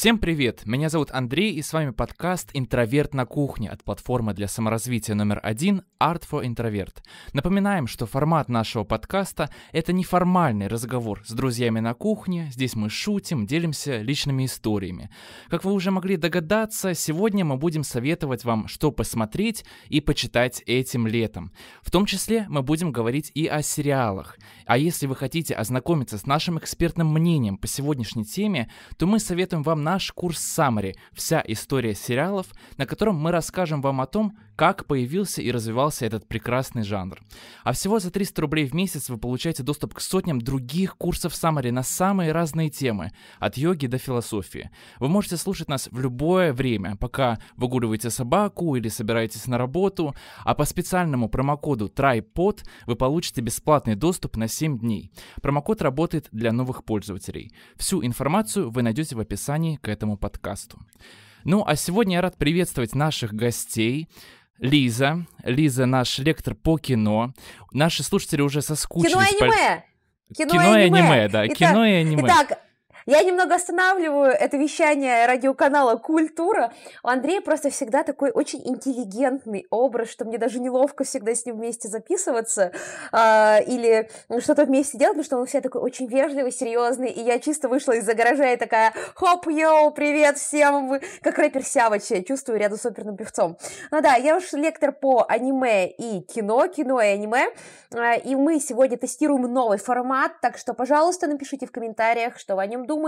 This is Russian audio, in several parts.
Всем привет! Меня зовут Андрей, и с вами подкаст «Интроверт на кухне» от платформы для саморазвития номер один Art for Introvert. Напоминаем, что формат нашего подкаста — это неформальный разговор с друзьями на кухне, здесь мы шутим, делимся личными историями. Как вы уже могли догадаться, сегодня мы будем советовать вам, что посмотреть и почитать этим летом. В том числе мы будем говорить и о сериалах. А если вы хотите ознакомиться с нашим экспертным мнением по сегодняшней теме, то мы советуем вам наш курс Summary. «Вся история сериалов», на котором мы расскажем вам о том, как появился и развивался этот прекрасный жанр. А всего за 300 рублей в месяц вы получаете доступ к сотням других курсов Summary на самые разные темы, от йоги до философии. Вы можете слушать нас в любое время, пока выгуливаете собаку или собираетесь на работу, а по специальному промокоду TRYPOD вы получите бесплатный доступ на 7 дней. Промокод работает для новых пользователей. Всю информацию вы найдете в описании к этому подкасту. Ну, а сегодня я рад приветствовать наших гостей. Лиза. Лиза наш лектор по кино. Наши слушатели уже соскучились. Кино и аниме! Кино, кино и аниме, аниме да. Итак, кино и аниме. Итак, я немного останавливаю это вещание радиоканала «Культура». У Андрея просто всегда такой очень интеллигентный образ, что мне даже неловко всегда с ним вместе записываться э, или что-то вместе делать, потому что он всегда такой очень вежливый, серьезный, и я чисто вышла из-за гаража и такая «Хоп, йоу, привет всем!» Вы как рэпер Сявыч чувствую рядом с оперным певцом. Ну да, я уж лектор по аниме и кино, кино и аниме, э, и мы сегодня тестируем новый формат, так что, пожалуйста, напишите в комментариях, что вы о нем думаете,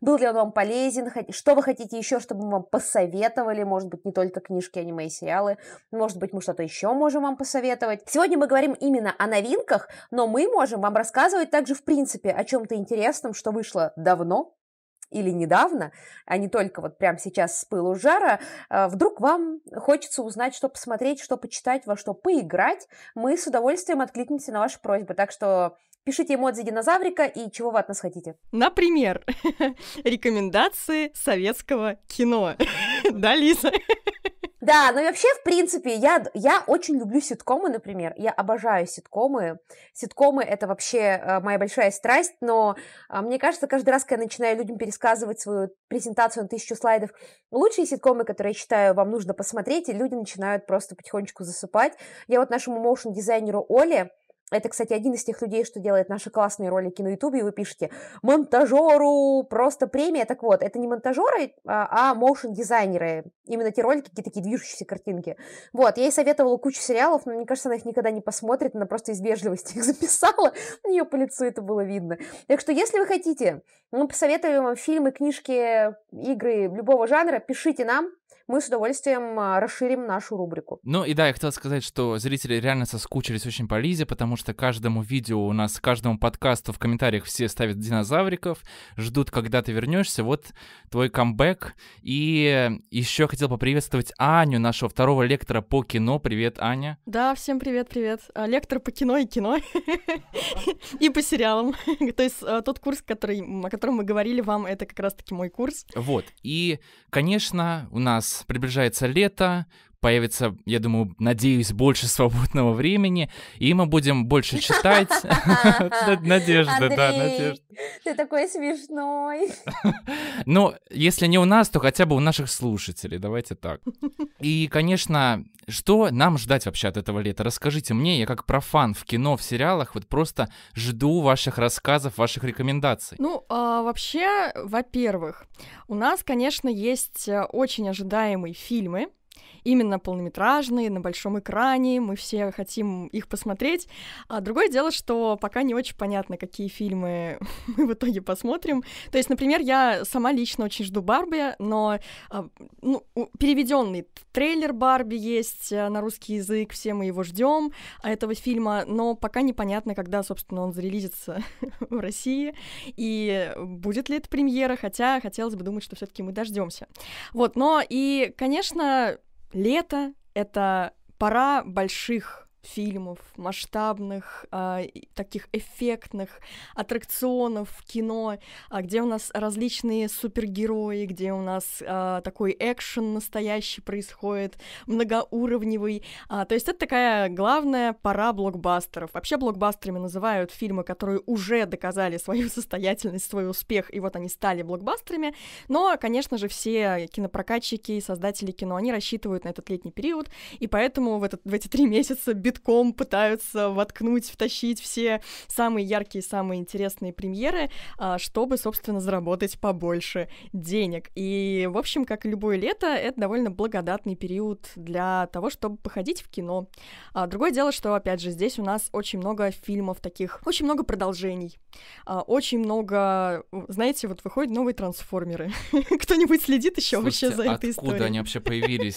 был ли он вам полезен, что вы хотите еще, чтобы мы вам посоветовали, может быть, не только книжки, аниме и сериалы, может быть, мы что-то еще можем вам посоветовать. Сегодня мы говорим именно о новинках, но мы можем вам рассказывать также, в принципе, о чем-то интересном, что вышло давно, или недавно, а не только вот прямо сейчас с пылу жара, а, вдруг вам хочется узнать, что посмотреть, что почитать, во что поиграть, мы с удовольствием откликнемся на ваши просьбы. Так что Пишите эмодзи динозаврика и чего вы от нас хотите. Например, рекомендации советского кино. Да, Лиза? Да, но вообще, в принципе, я, я очень люблю ситкомы, например. Я обожаю ситкомы. Ситкомы — это вообще э, моя большая страсть, но э, мне кажется, каждый раз, когда я начинаю людям пересказывать свою презентацию на тысячу слайдов, лучшие ситкомы, которые я считаю, вам нужно посмотреть, и люди начинают просто потихонечку засыпать. Я вот нашему моушн-дизайнеру Оле это, кстати, один из тех людей, что делает наши классные ролики на Ютубе, и вы пишете «Монтажеру просто премия». Так вот, это не монтажеры, а моушн-дизайнеры. Именно те ролики, какие такие движущиеся картинки. Вот, я ей советовала кучу сериалов, но мне кажется, она их никогда не посмотрит, она просто из вежливости их записала. У нее по лицу это было видно. Так что, если вы хотите, мы посоветуем вам фильмы, книжки, игры любого жанра, пишите нам, мы с удовольствием а, расширим нашу рубрику. Ну и да, я хотел сказать, что зрители реально соскучились очень по Лизе, потому что каждому видео у нас, каждому подкасту в комментариях все ставят динозавриков, ждут, когда ты вернешься. Вот твой камбэк. И еще хотел поприветствовать Аню, нашего второго лектора по кино. Привет, Аня. Да, всем привет-привет. А, лектор по кино и кино. И по сериалам. То есть а, тот курс, который, о котором мы говорили вам, это как раз-таки мой курс. Вот. И, конечно, у нас приближается лето, появится, я думаю, надеюсь, больше свободного времени, и мы будем больше читать. Надежда, да, Надежда. Ты такой смешной. Ну, если не у нас, то хотя бы у наших слушателей, давайте так. И, конечно, что нам ждать вообще от этого лета? Расскажите мне, я как профан в кино, в сериалах, вот просто жду ваших рассказов, ваших рекомендаций. Ну, а, вообще, во-первых, у нас, конечно, есть э, очень ожидаемые фильмы, именно полнометражные, на большом экране, мы все хотим их посмотреть. А другое дело, что пока не очень понятно, какие фильмы мы в итоге посмотрим. То есть, например, я сама лично очень жду Барби, но а, ну, переведенный трейлер Барби есть э, на русский язык, все мы его ждем а этого фильма, но пока непонятно, когда, собственно, он зарелизится в России и будет ли это премьера, хотя хотелось бы думать, что все-таки мы дождемся. Вот, но и, конечно, Лето — это пора больших фильмов, масштабных, э, таких эффектных аттракционов в кино, э, где у нас различные супергерои, где у нас э, такой экшен настоящий происходит, многоуровневый. Э, то есть это такая главная пора блокбастеров. Вообще блокбастерами называют фильмы, которые уже доказали свою состоятельность, свой успех, и вот они стали блокбастерами. Но, конечно же, все кинопрокатчики и создатели кино, они рассчитывают на этот летний период, и поэтому в, этот, в эти три месяца битком пытаются воткнуть, втащить все самые яркие, самые интересные премьеры, а, чтобы, собственно, заработать побольше денег. И, в общем, как и любое лето, это довольно благодатный период для того, чтобы походить в кино. А другое дело, что, опять же, здесь у нас очень много фильмов таких, очень много продолжений, а, очень много, знаете, вот выходят новые трансформеры. Кто-нибудь следит еще вообще за этой историей? Откуда они вообще появились?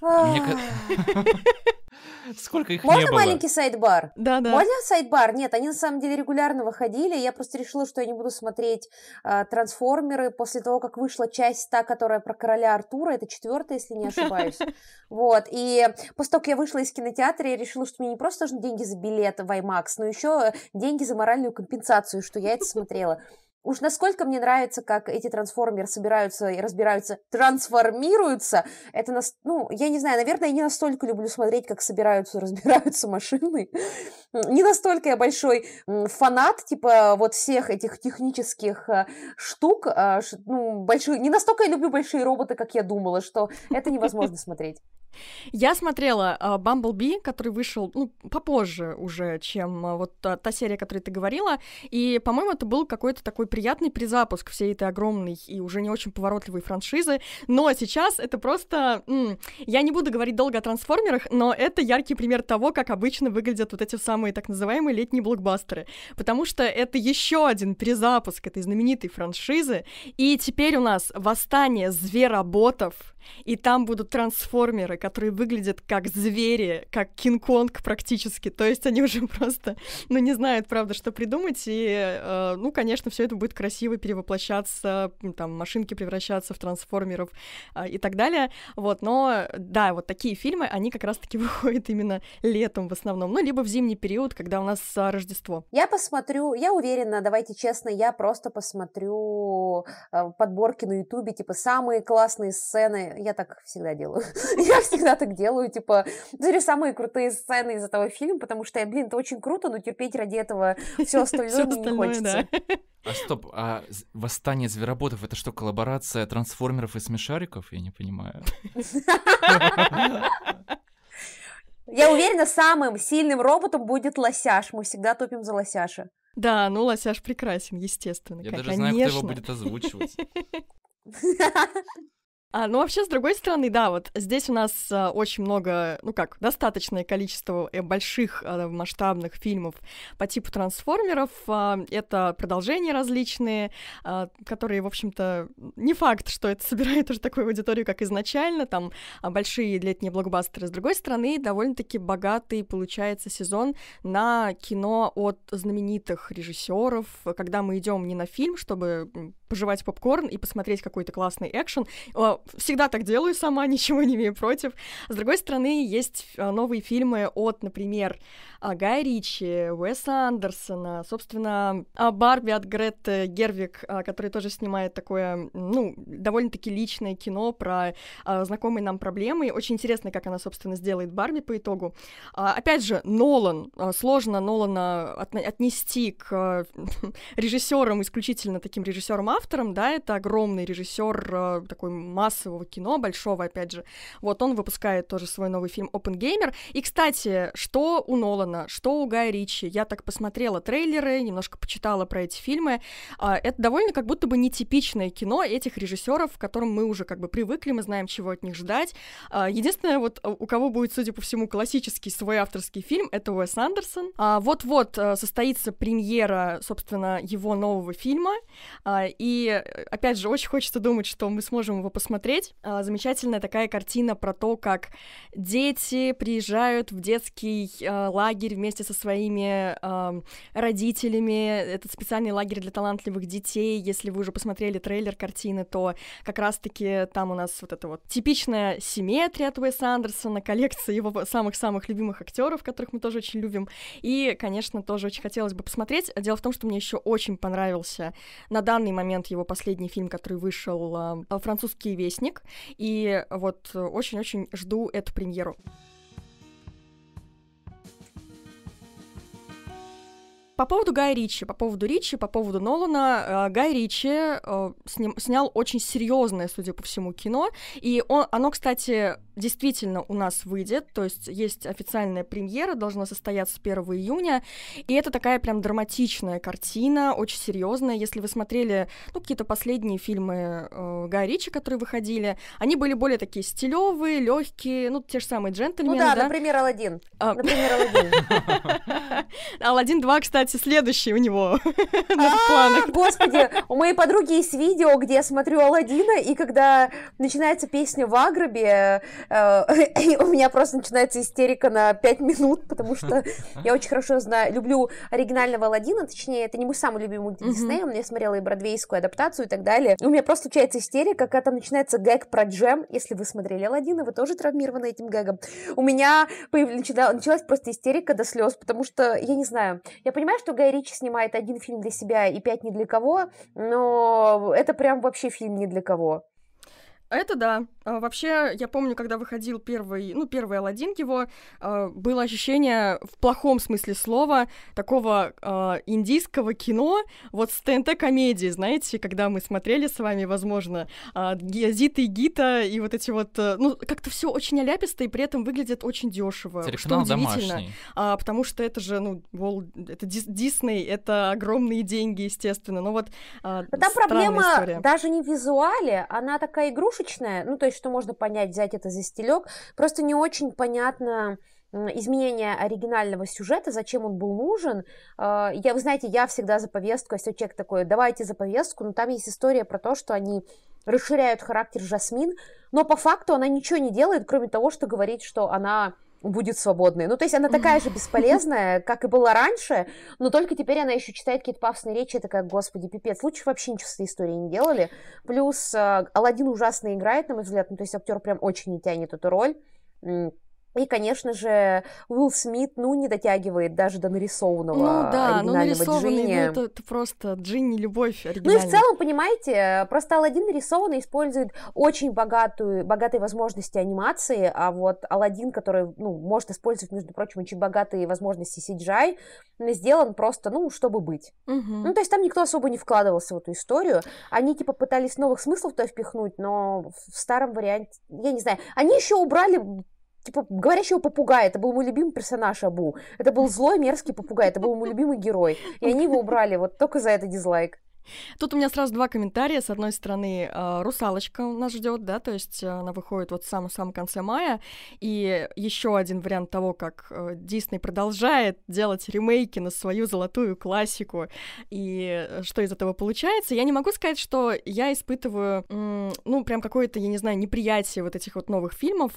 Сколько их Можно не было? маленький сайдбар? Да, да. Можно сайдбар? Нет, они на самом деле регулярно выходили. Я просто решила, что я не буду смотреть э, трансформеры после того, как вышла часть та, которая про короля Артура. Это четвертая, если не ошибаюсь. Вот. И после того, как я вышла из кинотеатра, я решила, что мне не просто нужны деньги за билет в IMAX, но еще деньги за моральную компенсацию, что я это смотрела. Уж насколько мне нравится, как эти трансформеры собираются и разбираются, трансформируются, это, нас, ну, я не знаю, наверное, я не настолько люблю смотреть, как собираются и разбираются машины. Не настолько я большой фанат, типа, вот всех этих технических э, штук, э, ну, большой, не настолько я люблю большие роботы, как я думала, что это невозможно смотреть. Я смотрела Бамблби, uh, который вышел ну, попозже уже, чем uh, вот uh, та серия, о которой ты говорила, и, по-моему, это был какой-то такой приятный призапуск всей этой огромной и уже не очень поворотливой франшизы, но сейчас это просто... М- я не буду говорить долго о трансформерах, но это яркий пример того, как обычно выглядят вот эти самые так называемые летние блокбастеры, потому что это еще один перезапуск этой знаменитой франшизы, и теперь у нас восстание звероботов, и там будут трансформеры, которые выглядят как звери, как Кинг-Конг практически, то есть они уже просто, ну, не знают, правда, что придумать, и, э, ну, конечно, все это будет красиво перевоплощаться, там, машинки превращаться в трансформеров э, и так далее, вот, но, да, вот такие фильмы, они как раз-таки выходят именно летом в основном, ну, либо в зимний период, когда у нас э, Рождество. Я посмотрю, я уверена, давайте честно, я просто посмотрю э, подборки на Ютубе, типа, самые классные сцены. Я так всегда делаю. я всегда так делаю, типа, смотрю самые крутые сцены из этого фильма, потому что, блин, это очень круто, но терпеть ради этого все остальное мне не хочется. А стоп, а «Восстание звероботов» — это что, коллаборация трансформеров и смешариков? Я не понимаю. Я уверена, самым сильным роботом будет лосяш. Мы всегда топим за лосяша. Да, ну лосяш прекрасен, естественно. Я даже знаю, кто его будет озвучивать. А, ну, вообще, с другой стороны, да, вот здесь у нас а, очень много, ну как, достаточное количество э, больших а, масштабных фильмов по типу трансформеров. А, это продолжения различные, а, которые, в общем-то, не факт, что это собирает уже такую аудиторию, как изначально, там а, большие летние блокбастеры. С другой стороны, довольно-таки богатый получается сезон на кино от знаменитых режиссеров, когда мы идем не на фильм, чтобы пожевать попкорн и посмотреть какой-то классный экшен. Всегда так делаю сама, ничего не имею против. С другой стороны, есть а, новые фильмы от, например, а, Гая Ричи, Уэса Андерсона, собственно, а, Барби от Гретты Гервик, который тоже снимает такое, ну, довольно-таки личное кино про знакомые нам проблемы. Очень интересно, как она, собственно, сделает Барби по итогу. Опять же, Нолан. Сложно Нолана отнести к режиссерам, исключительно таким режиссерам автором, да, это огромный режиссер э, такой массового кино, большого, опять же. Вот он выпускает тоже свой новый фильм Open Gamer. И, кстати, что у Нолана, что у Гая Ричи, я так посмотрела трейлеры, немножко почитала про эти фильмы. Э, это довольно как будто бы нетипичное кино этих режиссеров, к которым мы уже как бы привыкли, мы знаем, чего от них ждать. Э, единственное, вот у кого будет, судя по всему, классический свой авторский фильм, это Уэс Андерсон. А, вот-вот состоится премьера, собственно, его нового фильма, и И, опять же, очень хочется думать, что мы сможем его посмотреть. А, замечательная такая картина про то, как дети приезжают в детский а, лагерь вместе со своими родителями. Этот специальный лагерь для талантливых детей. Если вы уже посмотрели трейлер картины, то как раз-таки там у нас вот эта вот типичная симметрия от Уэса Андерсона, коллекция его самых-самых любимых актеров, которых мы тоже очень любим. И, конечно, тоже очень хотелось бы посмотреть. Дело в том, что мне еще очень понравился на данный момент его последний фильм, который вышел, «Французский вестник». И вот очень-очень жду эту премьеру. По поводу Гая Ричи, по поводу Ричи, по поводу Нолана, э, Гай Ричи э, сня, снял очень серьезное, судя по всему, кино, и он, оно, кстати, действительно у нас выйдет, то есть есть официальная премьера, должна состояться 1 июня, и это такая прям драматичная картина, очень серьезная. Если вы смотрели, ну, какие-то последние фильмы э, Гая Ричи, которые выходили, они были более такие стилевые, легкие, ну, те же самые джентльмены, ну, да, да? например, Алладин. А... Например, Алладин. Алладин 2, кстати, следующий у него на планах. Господи, у моей подруги есть видео, где я смотрю Алладина, и когда начинается песня в Агробе, Э, у меня просто начинается истерика на 5 минут, потому что я очень хорошо знаю, люблю оригинального Алладина, точнее, это не мой самый любимый мультик Диснея, я смотрела и бродвейскую адаптацию и так далее. У меня просто случается истерика, когда там начинается гэг про джем. Если вы смотрели Алладина, вы тоже травмированы этим гэгом. У меня началась просто истерика до слез, потому что, я не знаю, я понимаю, что Гай Ричи снимает один фильм для себя и пять не для кого, но это прям вообще фильм не для кого. Это да. А, вообще, я помню, когда выходил первый, ну, первый Алладин его, а, было ощущение в плохом смысле слова такого а, индийского кино, вот с ТНТ-комедии, знаете, когда мы смотрели с вами, возможно, а, Зита и Гита, и вот эти вот, а, ну, как-то все очень оляписто, и при этом выглядит очень дешево. Что удивительно. А, потому что это же, ну, Wall, это Дисней, это огромные деньги, естественно. Но вот а, Там проблема история. даже не в визуале, она такая игрушечная, ну, то есть, что можно понять, взять это за стелек, просто не очень понятно изменение оригинального сюжета, зачем он был нужен. А, я, вы знаете, я всегда за повестку, если человек такой, давайте за повестку, но там есть история про то, что они расширяют характер Жасмин, но по факту она ничего не делает, кроме того, что говорит, что она будет свободной. Ну, то есть она такая же бесполезная, как и была раньше, но только теперь она еще читает какие-то пафосные речи, и такая, господи, пипец, лучше вообще ничего с этой историей не делали. Плюс э, Алладин ужасно играет, на мой взгляд, ну, то есть актер прям очень не тянет эту роль. И, конечно же, Уилл Смит, ну, не дотягивает даже до нарисованного ну, да, ну, оригинального ну, Джинни. Ну, это, это просто Джинни любовь оригинальная. Ну, и в целом, понимаете, просто Алладин нарисованный использует очень богатую, богатые возможности анимации, а вот Алладин, который, ну, может использовать, между прочим, очень богатые возможности CGI, сделан просто, ну, чтобы быть. Угу. Ну, то есть там никто особо не вкладывался в эту историю. Они, типа, пытались новых смыслов туда впихнуть, но в старом варианте, я не знаю, они еще убрали типа, говорящего попугая. Это был мой любимый персонаж Абу. Это был злой, мерзкий попугай. Это был мой любимый герой. И они его убрали вот только за это дизлайк. Тут у меня сразу два комментария. С одной стороны, э, русалочка нас ждет, да, то есть она выходит вот в самом-самом конце мая. И еще один вариант того, как э, Дисней продолжает делать ремейки на свою золотую классику. И что из этого получается, я не могу сказать, что я испытываю, ну, прям какое-то, я не знаю, неприятие вот этих вот новых фильмов,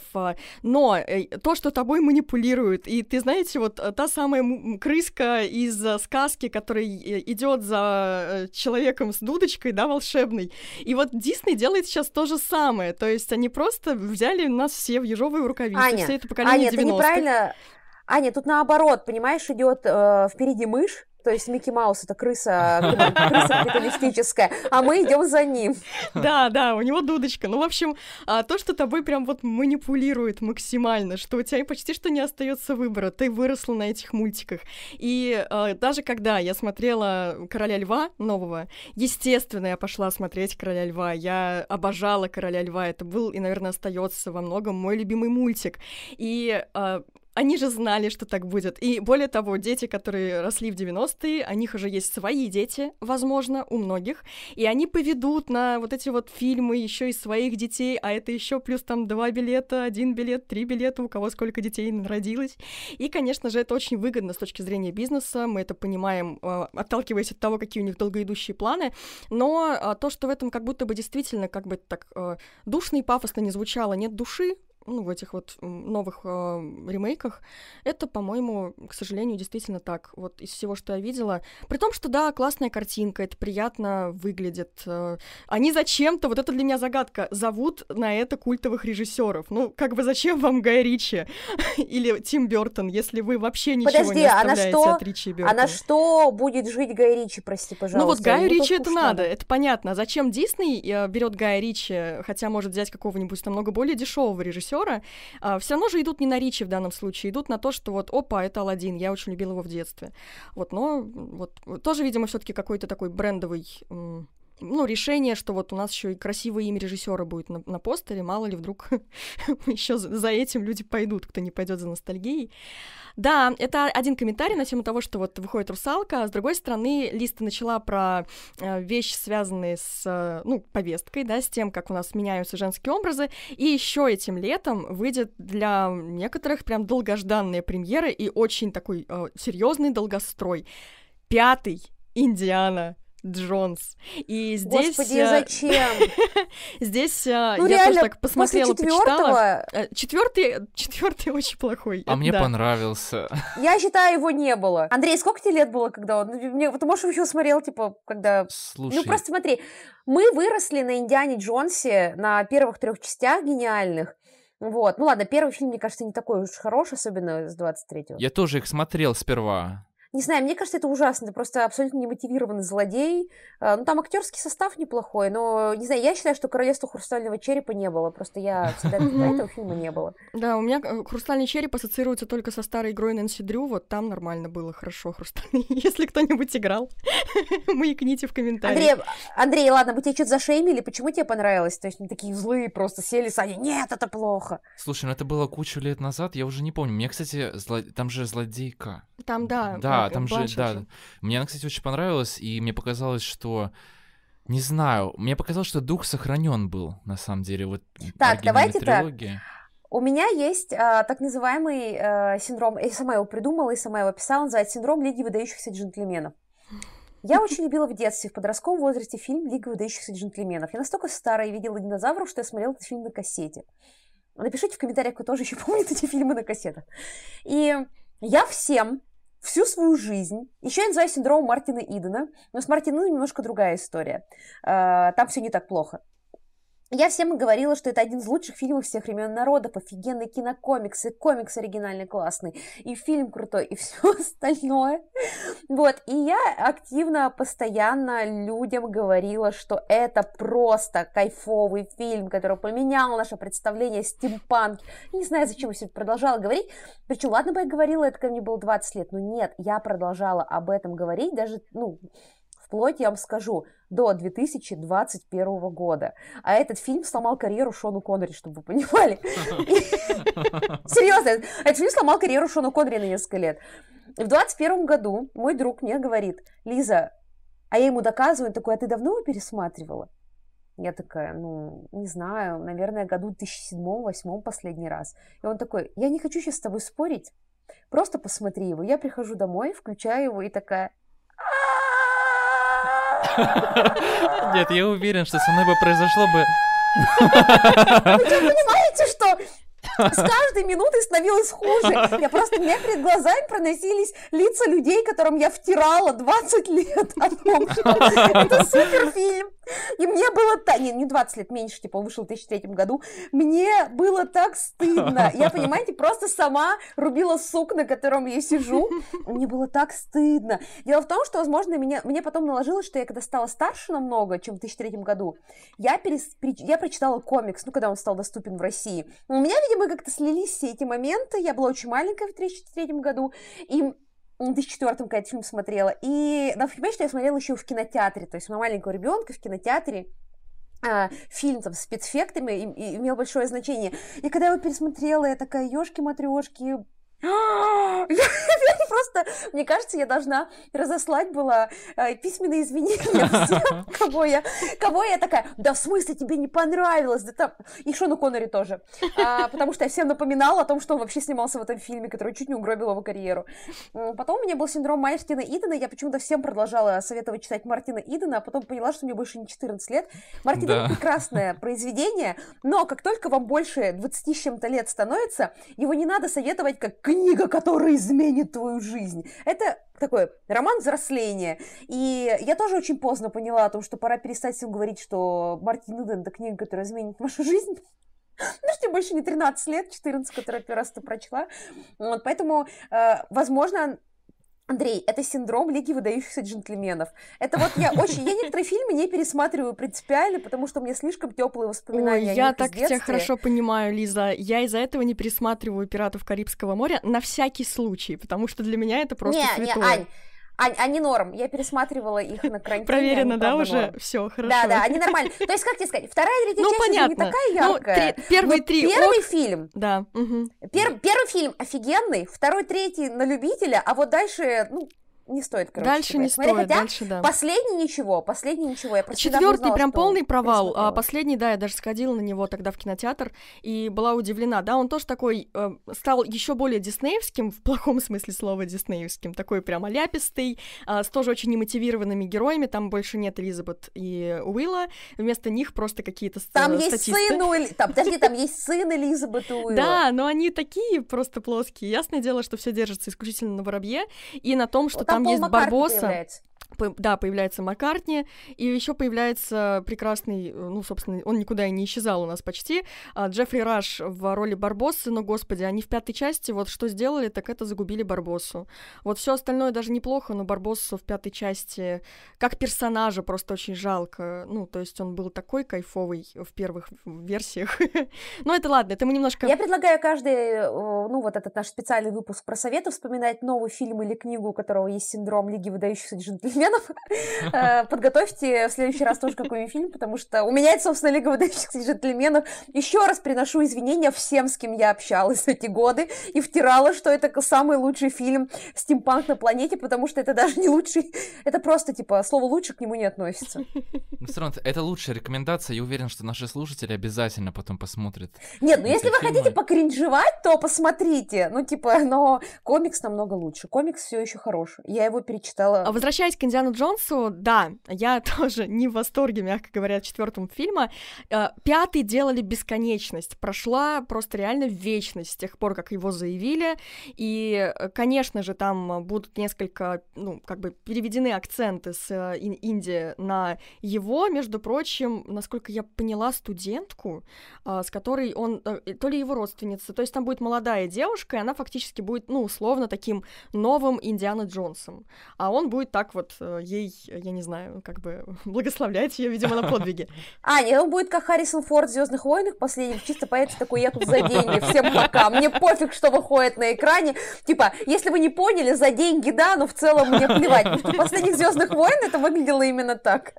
но э, то, что тобой манипулируют, и ты знаете, вот та самая крыска из сказки, которая идет за человеком, человеком с дудочкой, да, волшебной. И вот Дисней делает сейчас то же самое. То есть они просто взяли нас все в ежовые рукавицы, Аня, все это поколение Аня, 90-х. ты неправильно... Аня, тут наоборот, понимаешь, идет э, впереди мышь, то есть Микки Маус это крыса, крыса капиталистическая, а мы идем за ним. Да, да, у него дудочка. Ну, в общем, а, то, что тобой прям вот манипулирует максимально, что у тебя почти что не остается выбора, ты выросла на этих мультиках. И а, даже когда я смотрела Короля Льва нового, естественно, я пошла смотреть Короля Льва. Я обожала Короля Льва. Это был и, наверное, остается во многом мой любимый мультик. И а, они же знали, что так будет. И более того, дети, которые росли в 90-е, у них уже есть свои дети, возможно, у многих, и они поведут на вот эти вот фильмы еще и своих детей, а это еще плюс там два билета, один билет, три билета, у кого сколько детей родилось. И, конечно же, это очень выгодно с точки зрения бизнеса, мы это понимаем, а, отталкиваясь от того, какие у них долгоидущие планы, но а, то, что в этом как будто бы действительно как бы так а, душно и пафосно не звучало, нет души, ну, в этих вот новых э, ремейках, это, по-моему, к сожалению, действительно так. Вот из всего, что я видела. При том, что да, классная картинка, это приятно выглядит. Э, они зачем-то, вот это для меня загадка, зовут на это культовых режиссеров. Ну, как бы зачем вам Гай Ричи или Тим Бертон, если вы вообще ничего Подожди, не а на оставляете что, от Ричи и Бертона? а на что будет жить Гай Ричи, прости, пожалуйста? Ну вот Ему Ричи это надо, это понятно. А зачем Дисней э, берет Гая Ричи, хотя может взять какого-нибудь намного более дешевого режиссера, а, все равно же идут не на Ричи в данном случае, идут на то, что вот, опа, это Алладин, я очень любила его в детстве. Вот, но вот тоже, видимо, все-таки какой-то такой брендовый ну, решение, что вот у нас еще и красивое имя режиссера будет на, на постере, мало ли вдруг еще за, этим люди пойдут, кто не пойдет за ностальгией. Да, это один комментарий на тему того, что вот выходит русалка, а с другой стороны, Листа начала про э, вещи, связанные с, э, ну, повесткой, да, с тем, как у нас меняются женские образы, и еще этим летом выйдет для некоторых прям долгожданная премьера и очень такой э, серьезный долгострой. Пятый Индиана Джонс. И здесь... Господи, э, зачем? Здесь э, Ну, я реально, тоже так посмотрела, почитала. четвертого Э, Четвертый, четвертый очень плохой. А мне понравился. я считаю, его не было. Андрей, сколько тебе лет было, когда он... ну, Мне, ты, может, еще смотрел, типа, когда... Слушай, Ну, просто смотри, мы выросли на Индиане Джонсе, на первых трех частях гениальных. Вот. Ну ладно, первый фильм, мне кажется, не такой уж хороший, особенно с 23-го. я тоже их смотрел сперва. Не знаю, мне кажется, это ужасно. Ты просто абсолютно немотивированный злодей. А, Ну, там актерский состав неплохой, но, не знаю, я считаю, что Королевства Хрустального Черепа не было. Просто я всегда этого фильма не было. Да, у меня э, «Хрустальный череп» ассоциируется только со старой игрой Нэнси Дрю, вот там нормально было, хорошо, «Хрустальный». Если кто-нибудь играл, маякните в комментариях. Андрей, Андрей, ладно, мы тебя что-то зашеймили, почему тебе понравилось? То есть они такие злые просто сели, Саня, нет, это плохо. Слушай, ну это было кучу лет назад, я уже не помню. Мне, кстати, зло- там же злодейка. Там, да. Да, там же, да. Мне она, кстати, очень понравилась, и мне показалось, что... Не знаю, мне показалось, что дух сохранен был, на самом деле, вот Так, давайте так. трилогии. У меня есть а, так называемый а, синдром, я сама его придумала и сама его описала, называется синдром Лиги выдающихся джентльменов. Я очень любила в детстве, в подростковом возрасте фильм «Лига выдающихся джентльменов». Я настолько старая и видела динозавров, что я смотрела этот фильм на кассете. Напишите в комментариях, кто тоже еще помнит эти фильмы на кассетах. И я всем всю свою жизнь, еще я называю синдром Мартина Идена, но с Мартином немножко другая история. А, Там все не так плохо. Я всем говорила, что это один из лучших фильмов всех времен народов, офигенный кинокомикс, и комикс оригинальный классный, и фильм крутой, и все остальное. Вот, и я активно, постоянно людям говорила, что это просто кайфовый фильм, который поменял наше представление о стимпанке. Я не знаю, зачем я все продолжала говорить. Причем, ладно бы я говорила это, когда мне было 20 лет, но нет, я продолжала об этом говорить даже, ну, вплоть, я вам скажу, до 2021 года. А этот фильм сломал карьеру Шону Коннери, чтобы вы понимали. Серьезно, этот фильм сломал карьеру Шону Коннери на несколько лет. В 21 году мой друг мне говорит, Лиза, а я ему доказываю, он такой, а ты давно его пересматривала? Я такая, ну, не знаю, наверное, году 2007-2008 последний раз. И он такой, я не хочу сейчас с тобой спорить, просто посмотри его. Я прихожу домой, включаю его и такая, Нет, я уверен, что со мной бы произошло бы... Вы что, понимаете, что с каждой минутой становилось хуже. Я просто, меня перед глазами проносились лица людей, которым я втирала 20 лет о том, что это суперфильм. И мне было так... Не, не 20 лет, меньше, типа, он вышел в 2003 году. Мне было так стыдно. Я, понимаете, просто сама рубила сук, на котором я сижу. Мне было так стыдно. Дело в том, что, возможно, меня, мне потом наложилось, что я когда стала старше намного, чем в 2003 году, я, перес, я прочитала комикс, ну, когда он стал доступен в России. У меня, видимо, как-то слились все эти моменты. Я была очень маленькая в 2003 году, и в 2004 когда этот фильм смотрела. И надо понимать, что я смотрела еще в кинотеатре, то есть у маленького ребенка в кинотеатре а, фильм там, с спецэффектами и, и имел большое значение. И когда я его пересмотрела, я такая, ешки-матрешки, Просто, мне кажется, я должна разослать была э, письменные извинения всем, кого я, кого я такая, да в смысле тебе не понравилось, да там, и Шону Коннери тоже, а, потому что я всем напоминала о том, что он вообще снимался в этом фильме, который чуть не угробил его карьеру. Потом у меня был синдром Мартина Идена, я почему-то всем продолжала советовать читать Мартина Идена, а потом поняла, что мне больше не 14 лет. Мартин да. прекрасное произведение, но как только вам больше 20 с чем-то лет становится, его не надо советовать как книга, которая изменит твою жизнь. Это такой роман взросления. И я тоже очень поздно поняла о том, что пора перестать всем говорить, что Мартин Иден — это книга, которая изменит вашу жизнь. Ну, что больше не 13 лет, 14, которую я первый раз прочла. Вот, поэтому, э, возможно, Андрей, это синдром Лиги выдающихся джентльменов. Это вот я очень... Я некоторые фильмы не пересматриваю принципиально, потому что у меня слишком теплые воспоминания Ой, я так тебя хорошо понимаю, Лиза. Я из-за этого не пересматриваю «Пиратов Карибского моря» на всякий случай, потому что для меня это просто не, святое. Не, Ань, а, они норм. Я пересматривала их на карантине. Проверено, да, уже? Все, хорошо. Да, да, они нормальные. То есть, как тебе сказать, вторая и третья ну, часть понятно. не такая яркая. Ну, три, первые три Первый ок. фильм. Да. Угу. Пер, первый фильм офигенный, второй, третий на любителя, а вот дальше, ну, не стоит, короче. Дальше не Смотри, стоит, хотя дальше, да. Последний ничего, последний ничего. Я Четвертый прям полный провал, а последний, да, я даже сходила на него тогда в кинотеатр и была удивлена. Да, он тоже такой э, стал еще более диснеевским, в плохом смысле слова диснеевским, такой прям оляпистый, э, с тоже очень немотивированными героями. Там больше нет Элизабет и Уилла, вместо них просто какие-то Там статисты. есть сын у там, подожди, там есть сын Элизабет и Уилла. Да, но они такие просто плоские. Ясное дело, что все держится исключительно на воробье и на том, что там, там есть Барбоса. Да, появляется Маккартни, и еще появляется прекрасный, э, ну, собственно, он никуда и не исчезал у нас почти, а, Джеффри Раш в роли Барбоссы, но, господи, они в пятой части вот что сделали, так это загубили Барбоссу. Вот все остальное даже неплохо, но Барбоссу в пятой части как персонажа просто очень жалко, ну, то есть он был такой кайфовый в первых версиях. но это ладно, это мы немножко... Я предлагаю каждый, э, ну, вот этот наш специальный выпуск про советы вспоминать новый фильм или книгу, у которого есть синдром Лиги выдающихся джентльменов, джентльменов. Э, подготовьте в следующий раз тоже какой-нибудь фильм, потому что у меня это, собственно, Лига выдающихся джентльменов. Еще раз приношу извинения всем, с кем я общалась эти годы и втирала, что это самый лучший фильм «Стимпанк на планете», потому что это даже не лучший, это просто, типа, слово «лучше» к нему не относится. Ну, все равно, это лучшая рекомендация, я уверен, что наши слушатели обязательно потом посмотрят. Нет, ну если вы хотите покринжевать, то посмотрите. Ну, типа, но комикс намного лучше. Комикс все еще хороший. Я его перечитала. А возвращаясь к Индиану Джонсу, да, я тоже не в восторге, мягко говоря, от четвертого фильма. Э, пятый делали бесконечность. Прошла просто реально вечность с тех пор, как его заявили. И, э, конечно же, там будут несколько, ну, как бы переведены акценты с э, Индии на его. Между прочим, насколько я поняла, студентку, с которой он, то ли его родственница, то есть там будет молодая девушка, и она фактически будет, ну, условно, таким новым Индиана Джонсом. А он будет так вот Э, ей, я не знаю, как бы благословлять ее, видимо, на подвиги. А, нет, он будет как Харрисон Форд в Звездных войнах последних, чисто появится такой, я тут за деньги, всем пока, мне пофиг, что выходит на экране. Типа, если вы не поняли, за деньги, да, но в целом мне плевать, потому что последних Звездных войн это выглядело именно так.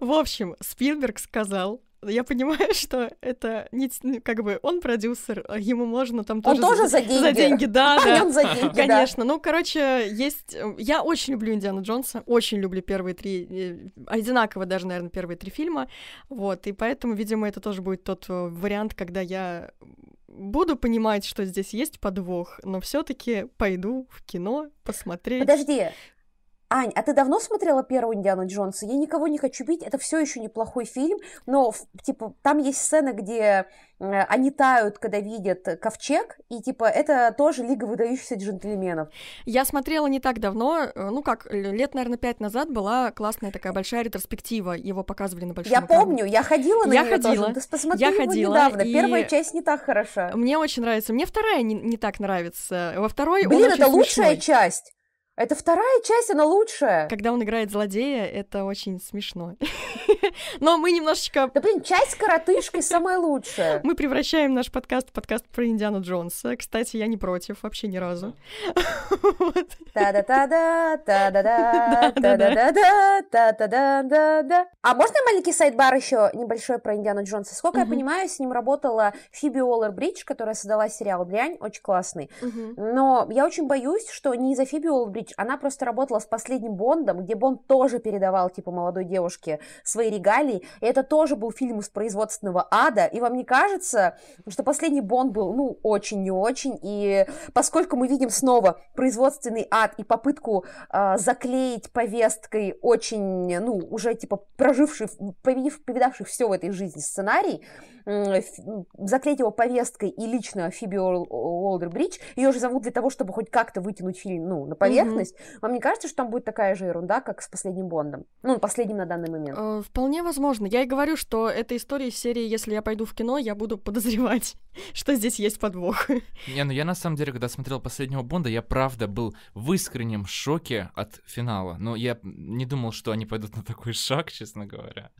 В общем, Спилберг сказал, я понимаю, что это не ну, как бы он продюсер, а ему можно там тоже он тоже за, за деньги, за деньги, да, да, он за деньги, конечно. Да. Ну, короче, есть. Э, я очень люблю Индиану Джонса, очень люблю первые три, э, одинаково даже, наверное, первые три фильма, вот, и поэтому, видимо, это тоже будет тот э, вариант, когда я буду понимать, что здесь есть подвох, но все-таки пойду в кино посмотреть. Подожди, Ань, а ты давно смотрела первую Индиану Джонса? Я никого не хочу бить, это все еще неплохой фильм, но типа там есть сцена, где э, они тают, когда видят ковчег, и типа это тоже Лига выдающихся джентльменов. Я смотрела не так давно, э, ну как, лет, наверное, пять назад была классная такая большая ретроспектива, его показывали на большом Я экране. помню, я ходила на я нее ходила, тоже. Ты посмотри я его ходила, недавно, и... первая часть не так хороша. Мне очень нравится, мне вторая не, не так нравится, во второй Блин, это очень лучшая смешной. часть. Это вторая часть, она лучшая. Когда он играет злодея, это очень смешно. Но мы немножечко... Да блин, часть с коротышкой самая лучшая. Мы превращаем наш подкаст в подкаст про Индиану Джонса. Кстати, я не против вообще ни разу. Та-да-та-да, та-да-да, та-да-да-да, та-да-да-да. А можно маленький сайт-бар еще небольшой про Индиану Джонса? Сколько я понимаю, с ним работала Фиби Уоллер-Бридж, которая создала сериал «Дрянь», очень классный. Но я очень боюсь, что не из-за Фиби Уоллер-Бридж Рич, она просто работала с последним Бондом, где Бонд тоже передавал, типа, молодой девушке свои регалии, и это тоже был фильм из производственного ада, и вам не кажется, что последний Бонд был, ну, очень не очень, и поскольку мы видим снова производственный ад и попытку э, заклеить повесткой очень, ну, уже, типа, проживший, повидавший все в этой жизни сценарий, заклеить его повесткой и лично Фиби Уолдер-Бридж, ее же зовут для того, чтобы хоть как-то вытянуть фильм, ну, на поверхность. Mm-hmm. Вам не кажется, что там будет такая же ерунда, как с последним Бондом? Ну, последним на данный момент. Uh, вполне возможно. Я и говорю, что эта история из серии «Если я пойду в кино, я буду подозревать, что здесь есть подвох». Не, ну я на самом деле, когда смотрел последнего Бонда, я правда был в искреннем шоке от финала. Но я не думал, что они пойдут на такой шаг, честно говоря.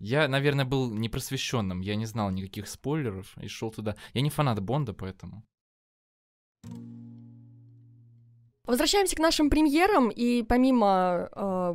Я, наверное, был непросвещенным, я не знал никаких спойлеров и шел туда. Я не фанат Бонда, поэтому. Возвращаемся к нашим премьерам, и помимо э,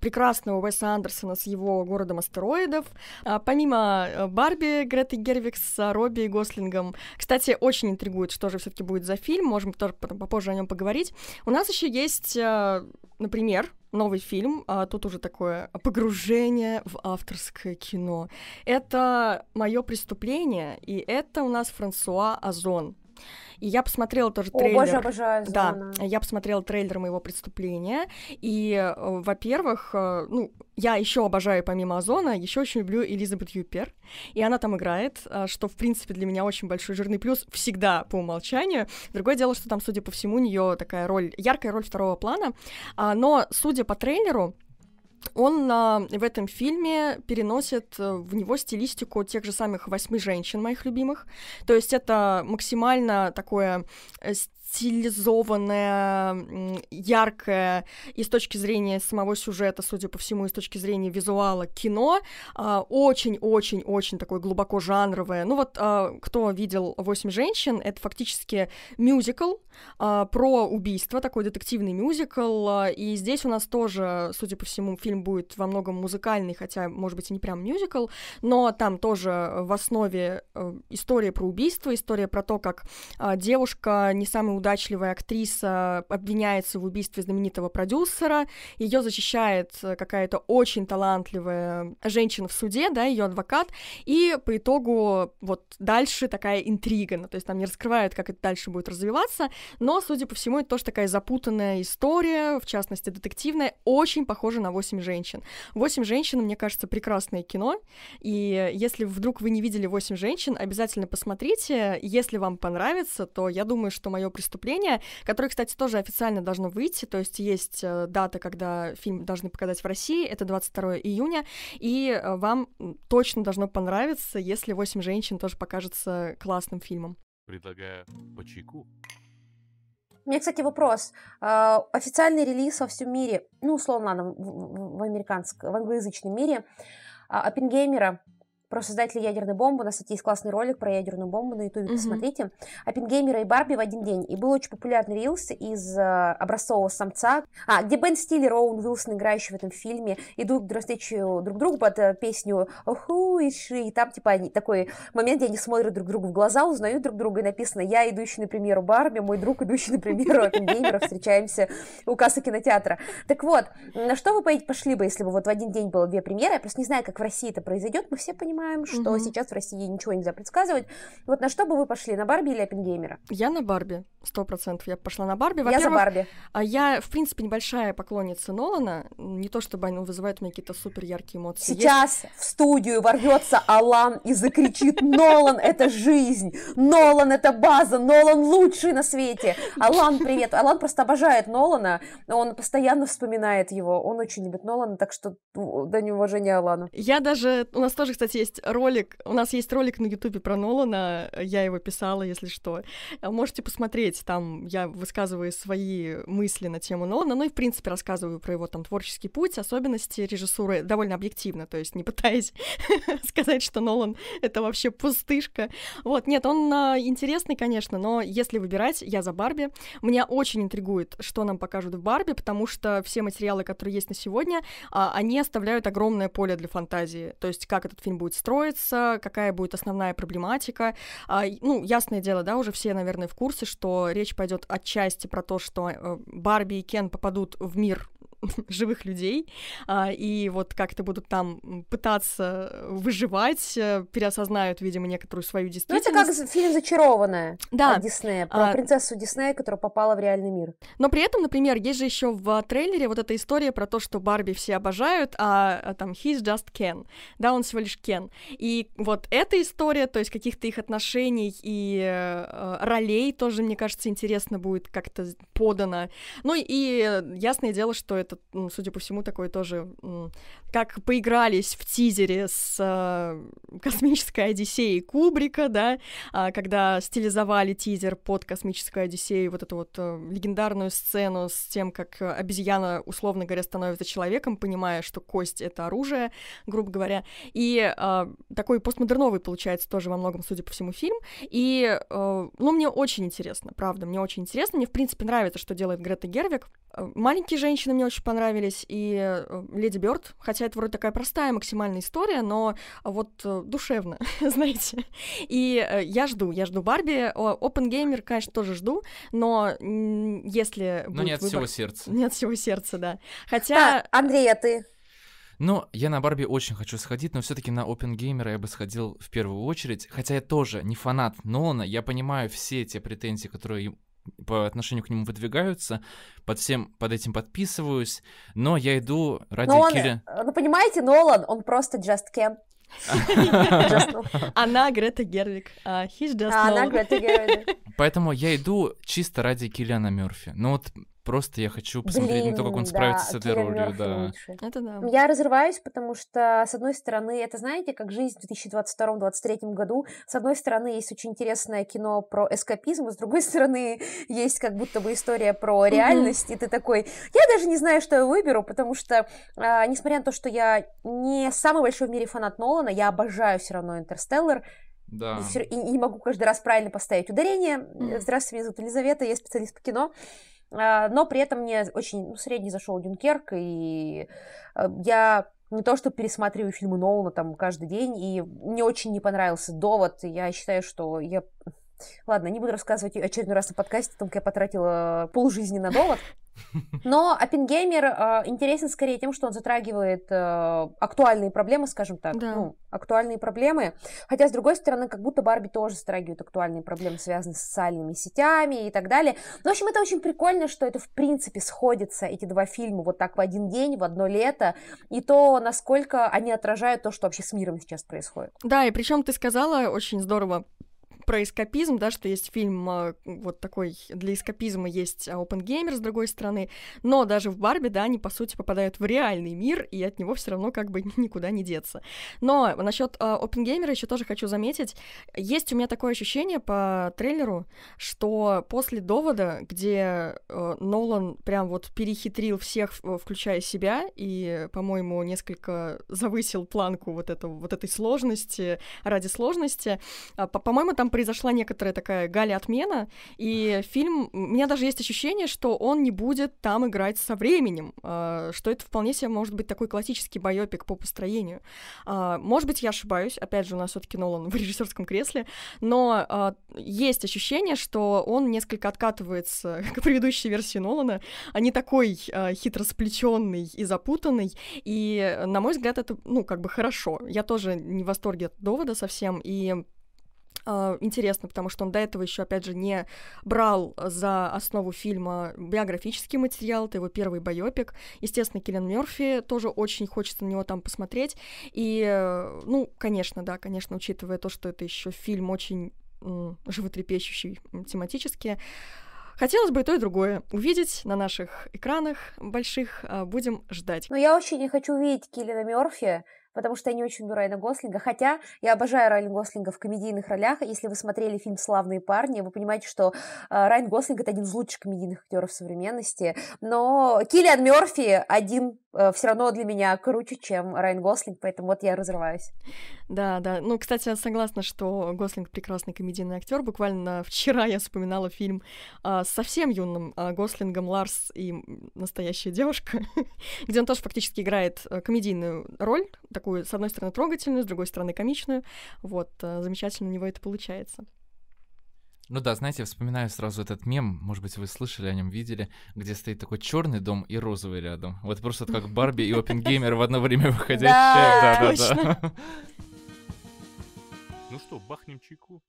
прекрасного Уэса Андерсона с его «Городом астероидов», э, помимо Барби Греты Гервикс с Робби и Гослингом, кстати, очень интригует, что же все таки будет за фильм, можем тоже потом попозже о нем поговорить. У нас еще есть, э, например, новый фильм, а тут уже такое погружение в авторское кино. Это «Мое преступление», и это у нас Франсуа Озон. И я посмотрела тоже О, трейлер. Боже, обожаю Да, я посмотрела трейлер моего преступления. И, э, во-первых, э, ну, я еще обожаю помимо Озона, еще очень люблю Элизабет Юпер. И она там играет, э, что, в принципе, для меня очень большой жирный плюс всегда по умолчанию. Другое дело, что там, судя по всему, у нее такая роль, яркая роль второго плана. А, но, судя по трейлеру, он а, в этом фильме переносит э, в него стилистику тех же самых восьми женщин, моих любимых. То есть это максимально такое стилизованное, яркое и с точки зрения самого сюжета, судя по всему, и с точки зрения визуала кино, очень-очень-очень такое глубоко жанровое. Ну вот, а, кто видел «Восемь женщин», это фактически мюзикл а, про убийство, такой детективный мюзикл, а, и здесь у нас тоже, судя по всему, фильм будет во многом музыкальный, хотя, может быть, и не прям мюзикл, но там тоже в основе э, история про убийство, история про то, как девушка не самый удачливая актриса обвиняется в убийстве знаменитого продюсера, ее защищает э, какая-то очень талантливая женщина в суде, да, ее адвокат, и по итогу вот дальше такая интрига, ну, то есть там не раскрывают, как это дальше будет развиваться, но, судя по всему, это тоже такая запутанная история, в частности, детективная, очень похожа на «Восемь женщин». «Восемь женщин», мне кажется, прекрасное кино, и если вдруг вы не видели «Восемь женщин», обязательно посмотрите, если вам понравится, то я думаю, что мое преступление, которое, кстати, тоже официально должно выйти, то есть есть э, дата, когда фильм должны показать в России, это 22 июня, и э, вам точно должно понравиться, если «Восемь женщин» тоже покажется классным фильмом. Предлагаю по чайку. У меня, кстати, вопрос. Э, официальный релиз во всем мире, ну, условно, ладно, в, в, американском, в англоязычном мире, Оппенгеймера про создателя ядерной бомбы. У нас, кстати, есть классный ролик про ядерную бомбу на ютубе, mm-hmm. посмотрите. Оппенгеймера и Барби в один день. И был очень популярный рилс из э, образцового самца, а, где Бен Стиллер Оуэн Уилсон, играющие в этом фильме, идут навстречу друг другу под э, песню «Оху и ши», и там, типа, они, такой момент, где они смотрят друг другу в глаза, узнают друг друга, и написано «Я, идущий на премьеру Барби, мой друг, идущий на премьеру Оппенгеймера, встречаемся у кассы кинотеатра». Так вот, на что вы пошли бы, если бы вот в один день было две премьеры? Я просто не знаю, как в России это произойдет, мы все понимаем, понимаем, что угу. сейчас в России ничего нельзя предсказывать. Вот на что бы вы пошли, на Барби или Оппенгеймера? Я на Барби, сто процентов. Я пошла на Барби. Я за Барби. А я, в принципе, небольшая поклонница Нолана. Не то чтобы они вызывают у меня какие-то супер яркие эмоции. Сейчас Есть... в студию ворвется Алан и закричит: Нолан это жизнь! Нолан это база! Нолан лучший на свете! Алан, привет! Алан просто обожает Нолана. Он постоянно вспоминает его. Он очень любит Нолана, так что да неуважение Алану. Я даже... У нас тоже, кстати, есть есть ролик, у нас есть ролик на Ютубе про Нолана, я его писала, если что. Можете посмотреть, там я высказываю свои мысли на тему Нолана, ну и, в принципе, рассказываю про его там творческий путь, особенности режиссуры довольно объективно, то есть не пытаясь сказать, что Нолан — это вообще пустышка. Вот, нет, он а, интересный, конечно, но если выбирать, я за Барби. Меня очень интригует, что нам покажут в Барби, потому что все материалы, которые есть на сегодня, а, они оставляют огромное поле для фантазии. То есть как этот фильм будет строиться, какая будет основная проблематика. А, ну, ясное дело, да, уже все, наверное, в курсе, что речь пойдет отчасти про то, что э, Барби и Кен попадут в мир живых людей, а, и вот как-то будут там пытаться выживать, э, переосознают, видимо, некоторую свою действительность. Ну, это как фильм «Зачарованная» да. от Диснея, про а... принцессу Диснея, которая попала в реальный мир. Но при этом, например, есть же еще в трейлере вот эта история про то, что Барби все обожают, а, а там «he's just Ken», да, он всего лишь Кен. И вот эта история, то есть каких-то их отношений и э, ролей тоже, мне кажется, интересно будет как-то подано. Ну и ясное дело, что это это, судя по всему, такой тоже, как поигрались в тизере с э, космической Одиссеей Кубрика, да, э, когда стилизовали тизер под космическую Одиссею, вот эту вот э, легендарную сцену с тем, как обезьяна, условно говоря, становится человеком, понимая, что кость — это оружие, грубо говоря. И э, такой постмодерновый получается тоже во многом, судя по всему, фильм. И, ну, мне очень интересно, правда, мне очень интересно. Мне, в принципе, нравится, что делает Грета Гервик. Маленькие женщины мне очень понравились, и э, Леди Бёрд, хотя это вроде такая простая максимальная история, но вот э, душевно, знаете. И э, я жду, я жду Барби. Open Gamer, конечно, тоже жду, но если Но не от выбор... всего сердца. Не от всего сердца, да. Хотя... А, Андрей, а ты? Ну, я на Барби очень хочу сходить, но все-таки на Open Gamer я бы сходил в первую очередь. Хотя я тоже не фанат Нолана, я понимаю все те претензии, которые по отношению к нему выдвигаются, под всем под этим подписываюсь, но я иду ради но он, Кири... Ну, понимаете, Нолан, он просто just Ken. Она Грета Гервик, а he's just Она Грета Гервик. Поэтому я иду чисто ради Киллиана Мерфи. Ну вот Просто я хочу посмотреть Блин, на то, как он да, справится с этой ролью, да. Лучше. Это да. Я разрываюсь, потому что, с одной стороны, это, знаете, как жизнь в 2022-2023 году. С одной стороны, есть очень интересное кино про эскапизм, а с другой стороны, есть как будто бы история про реальность, и ты такой, я даже не знаю, что я выберу, потому что, а, несмотря на то, что я не самый большой в мире фанат Нолана, я обожаю все равно «Интерстеллар», да. И, и не могу каждый раз правильно поставить ударение. Здравствуйте, меня зовут Елизавета, я специалист по кино. А, но при этом мне очень ну, средний зашел Дюнкерк, и э, я не то, что пересматриваю фильмы Нолана там каждый день, и мне очень не понравился довод. Я считаю, что я... Ладно, не буду рассказывать очередной раз на подкасте о том, как я потратила полжизни на довод. Но Оппенгеймер э, интересен скорее тем, что он затрагивает э, актуальные проблемы, скажем так. Да. Ну, актуальные проблемы. Хотя, с другой стороны, как будто Барби тоже затрагивает актуальные проблемы, связанные с социальными сетями и так далее. Но, в общем, это очень прикольно, что это, в принципе, сходится, эти два фильма, вот так в один день, в одно лето, и то, насколько они отражают то, что вообще с миром сейчас происходит. Да, и причем ты сказала очень здорово про эскапизм, да, что есть фильм а, вот такой для эскапизма есть Open Gamer с другой стороны, но даже в Барби, да, они по сути попадают в реальный мир, и от него все равно как бы никуда не деться. Но насчет Open Gamer еще тоже хочу заметить, есть у меня такое ощущение по трейлеру, что после довода, где uh, Нолан прям вот перехитрил всех, включая себя, и, по-моему, несколько завысил планку вот, этого, вот этой сложности ради сложности, uh, по-моему, там произошла некоторая такая галя отмена, и фильм, у меня даже есть ощущение, что он не будет там играть со временем, э, что это вполне себе может быть такой классический байопик по построению. Э, может быть, я ошибаюсь, опять же, у нас все-таки Нолан в режиссерском кресле, но э, есть ощущение, что он несколько откатывается к предыдущей версии Нолана, а не такой хитро сплетенный и запутанный, и, на мой взгляд, это, ну, как бы хорошо. Я тоже не в восторге от довода совсем, и интересно, потому что он до этого еще, опять же, не брал за основу фильма биографический материал, это его первый байопик. Естественно, Киллиан Мерфи тоже очень хочется на него там посмотреть. И, ну, конечно, да, конечно, учитывая то, что это еще фильм очень животрепещущий тематически, Хотелось бы и то, и другое увидеть на наших экранах больших. А, будем ждать. Но я очень не хочу увидеть Киллина Мерфи потому что я не очень люблю Райана Гослинга, хотя я обожаю Райана Гослинга в комедийных ролях. Если вы смотрели фильм «Славные парни», вы понимаете, что э, Райан Гослинг — это один из лучших комедийных актеров современности, но Киллиан Мерфи один все равно для меня круче, чем Райан Гослинг, поэтому вот я разрываюсь. Да, да. Ну, кстати, я согласна, что Гослинг прекрасный комедийный актер. Буквально вчера я вспоминала фильм а, с совсем юным а, Гослингом Ларс и настоящая девушка, где он тоже фактически играет а, комедийную роль, такую, с одной стороны, трогательную, с другой стороны, комичную. Вот, а, замечательно у него это получается. Ну да, знаете, вспоминаю сразу этот мем, может быть, вы слышали о нем, видели, где стоит такой черный дом и розовый рядом. Вот просто как Барби и Опенгеймер в одно время выходящие. Да, да, да. Ну что, бахнем чайку?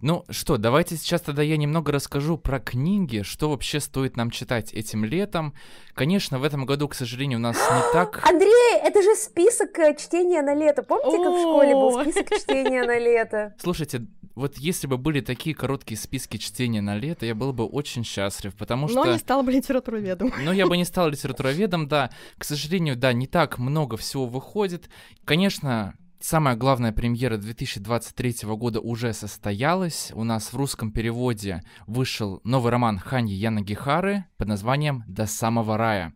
Ну что, давайте сейчас тогда я немного расскажу про книги, что вообще стоит нам читать этим летом. Конечно, в этом году, к сожалению, у нас не так... Андрей, это же список э, чтения на лето. Помните, как в школе был список чтения на лето? Слушайте, вот если бы были такие короткие списки чтения на лето, я был бы очень счастлив, потому что... Но не стал бы литературоведом. Но я бы не стал литературоведом, да. К сожалению, да, не так много всего выходит. Конечно, Самая главная премьера 2023 года уже состоялась. У нас в русском переводе вышел новый роман Ханьи Яна Гихары под названием «До самого рая».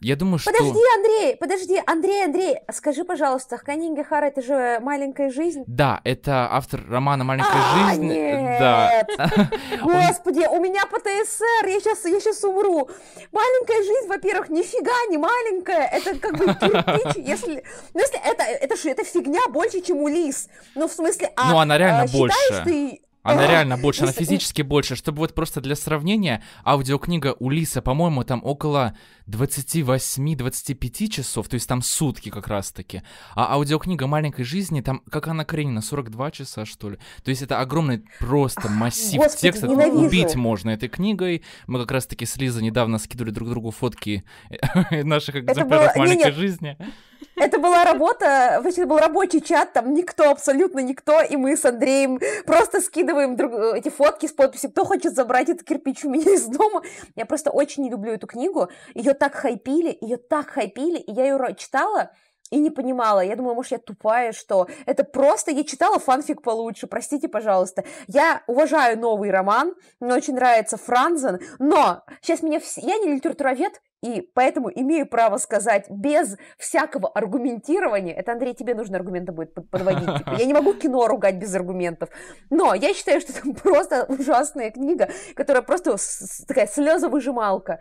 Я думаю, что... Подожди, Андрей, подожди, Андрей, Андрей, скажи, пожалуйста, Ханинги Хара это же «Маленькая жизнь»? Да, это автор романа «Маленькая а, жизнь». Нет. Да. Господи, у меня ПТСР, я сейчас, я сейчас умру. «Маленькая жизнь», во-первых, нифига не маленькая, это как бы кирпич, если... Ну, если это, это это фигня больше, чем у Лис. Ну, в смысле, а... Ну, она реально а, больше. ты она реально больше, она физически больше. Чтобы вот просто для сравнения, аудиокнига у Лиса, по-моему, там около 28-25 часов, то есть там сутки как раз-таки. А аудиокнига «Маленькой жизни», там, как она Каренина, 42 часа, что ли. То есть это огромный просто массив Господи, текста. ненавижу. Убить можно этой книгой. Мы как раз-таки с Лизой недавно скидывали друг другу фотки наших экземпляров было... «Маленькой Не-не. жизни». Это была работа, вообще это был рабочий чат, там никто, абсолютно никто, и мы с Андреем просто скидываем друг, эти фотки с подписью, кто хочет забрать этот кирпич у меня из дома. Я просто очень не люблю эту книгу, ее так хайпили, ее так хайпили, и я ее читала, и не понимала. Я думала, может, я тупая, что это просто... Я читала фанфик получше, простите, пожалуйста. Я уважаю новый роман, мне очень нравится Франзен, но сейчас меня... Вс... Я не литературовед, и поэтому имею право сказать без всякого аргументирования, это, Андрей, тебе нужно аргументы будет подводить, типа, я не могу кино ругать без аргументов, но я считаю, что это просто ужасная книга, которая просто такая слезовыжималка.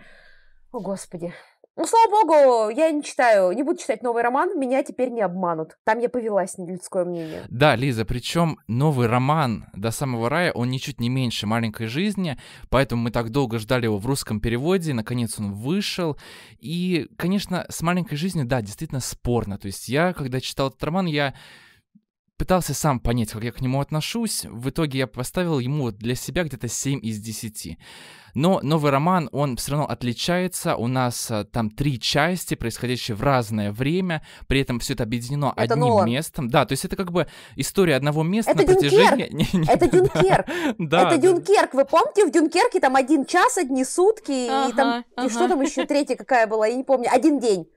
О, Господи. Ну, слава богу, я не читаю, не буду читать новый роман, меня теперь не обманут. Там я повелась на людское мнение. Да, Лиза, причем новый роман «До самого рая», он ничуть не меньше «Маленькой жизни», поэтому мы так долго ждали его в русском переводе, наконец он вышел. И, конечно, с «Маленькой жизнью», да, действительно спорно. То есть я, когда читал этот роман, я пытался сам понять, как я к нему отношусь. В итоге я поставил ему для себя где-то 7 из 10. Но новый роман, он все равно отличается. У нас а, там три части, происходящие в разное время. При этом все это объединено Это одним Нолан. местом. Да, то есть это как бы история одного места Это на протяжении... Не- не- Это Дюнкерк! Да, это. Дюнкерк. Вы помните, в Дюнкерке там один час, одни сутки, и там Ага, и ага. что там еще третья какая была, я не помню, один день.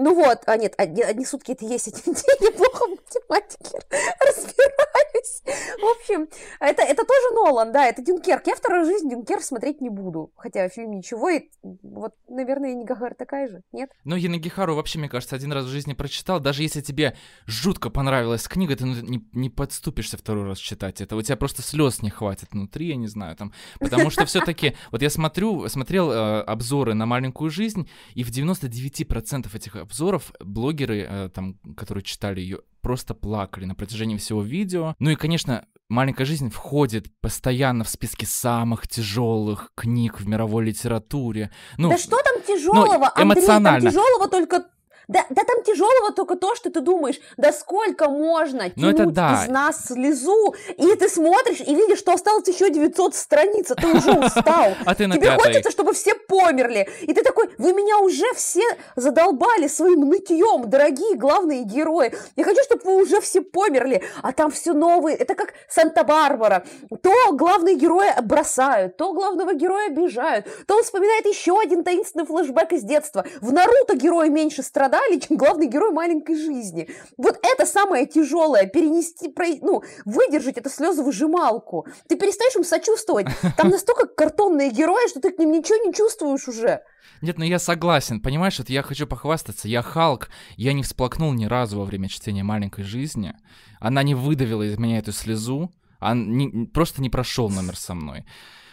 Ну вот, а нет, одни, одни сутки это есть один день, я плохо в математике разбираюсь. В общем, это, это тоже Нолан, да, это Дюнкерк. Я вторую жизнь Дюнкерк смотреть не буду, хотя фильм ничего, и вот, наверное, Нигагар такая же, нет? Но Янагихару вообще, мне кажется, один раз в жизни прочитал. Даже если тебе жутко понравилась книга, ты ну, не, не подступишься второй раз читать это. У тебя просто слез не хватит внутри, я не знаю, там. Потому что все-таки, вот я смотрю, смотрел э, обзоры на маленькую жизнь, и в 99% этих обзоров блогеры, э, там, которые читали ее, просто плакали на протяжении всего видео. Ну и, конечно, Маленькая жизнь входит постоянно в списки самых тяжелых книг в мировой литературе. Ну, да что там тяжелого, Андрей, эмоционально. там тяжелого только... Да, да там тяжелого только то, что ты думаешь, да сколько можно Ну, тянуть да. из нас слезу, и ты смотришь и видишь, что осталось еще 900 страниц, а ты уже устал. а ты на Тебе хочется, чтобы все померли. И ты такой, вы меня уже все задолбали своим нытьем, дорогие главные герои. Я хочу, чтобы вы уже все померли. А там все новые. Это как Санта-Барбара. То главные герои бросают, то главного героя обижают, то он вспоминает еще один таинственный флешбэк из детства. В Наруто герои меньше страдают, морали, чем главный герой маленькой жизни. Вот это самое тяжелое, перенести, ну, выдержать эту слезовыжималку. Ты перестаешь им сочувствовать. Там настолько картонные герои, что ты к ним ничего не чувствуешь уже. Нет, ну я согласен, понимаешь, вот я хочу похвастаться, я Халк, я не всплакнул ни разу во время чтения «Маленькой жизни», она не выдавила из меня эту слезу, он не, просто не прошел номер со мной.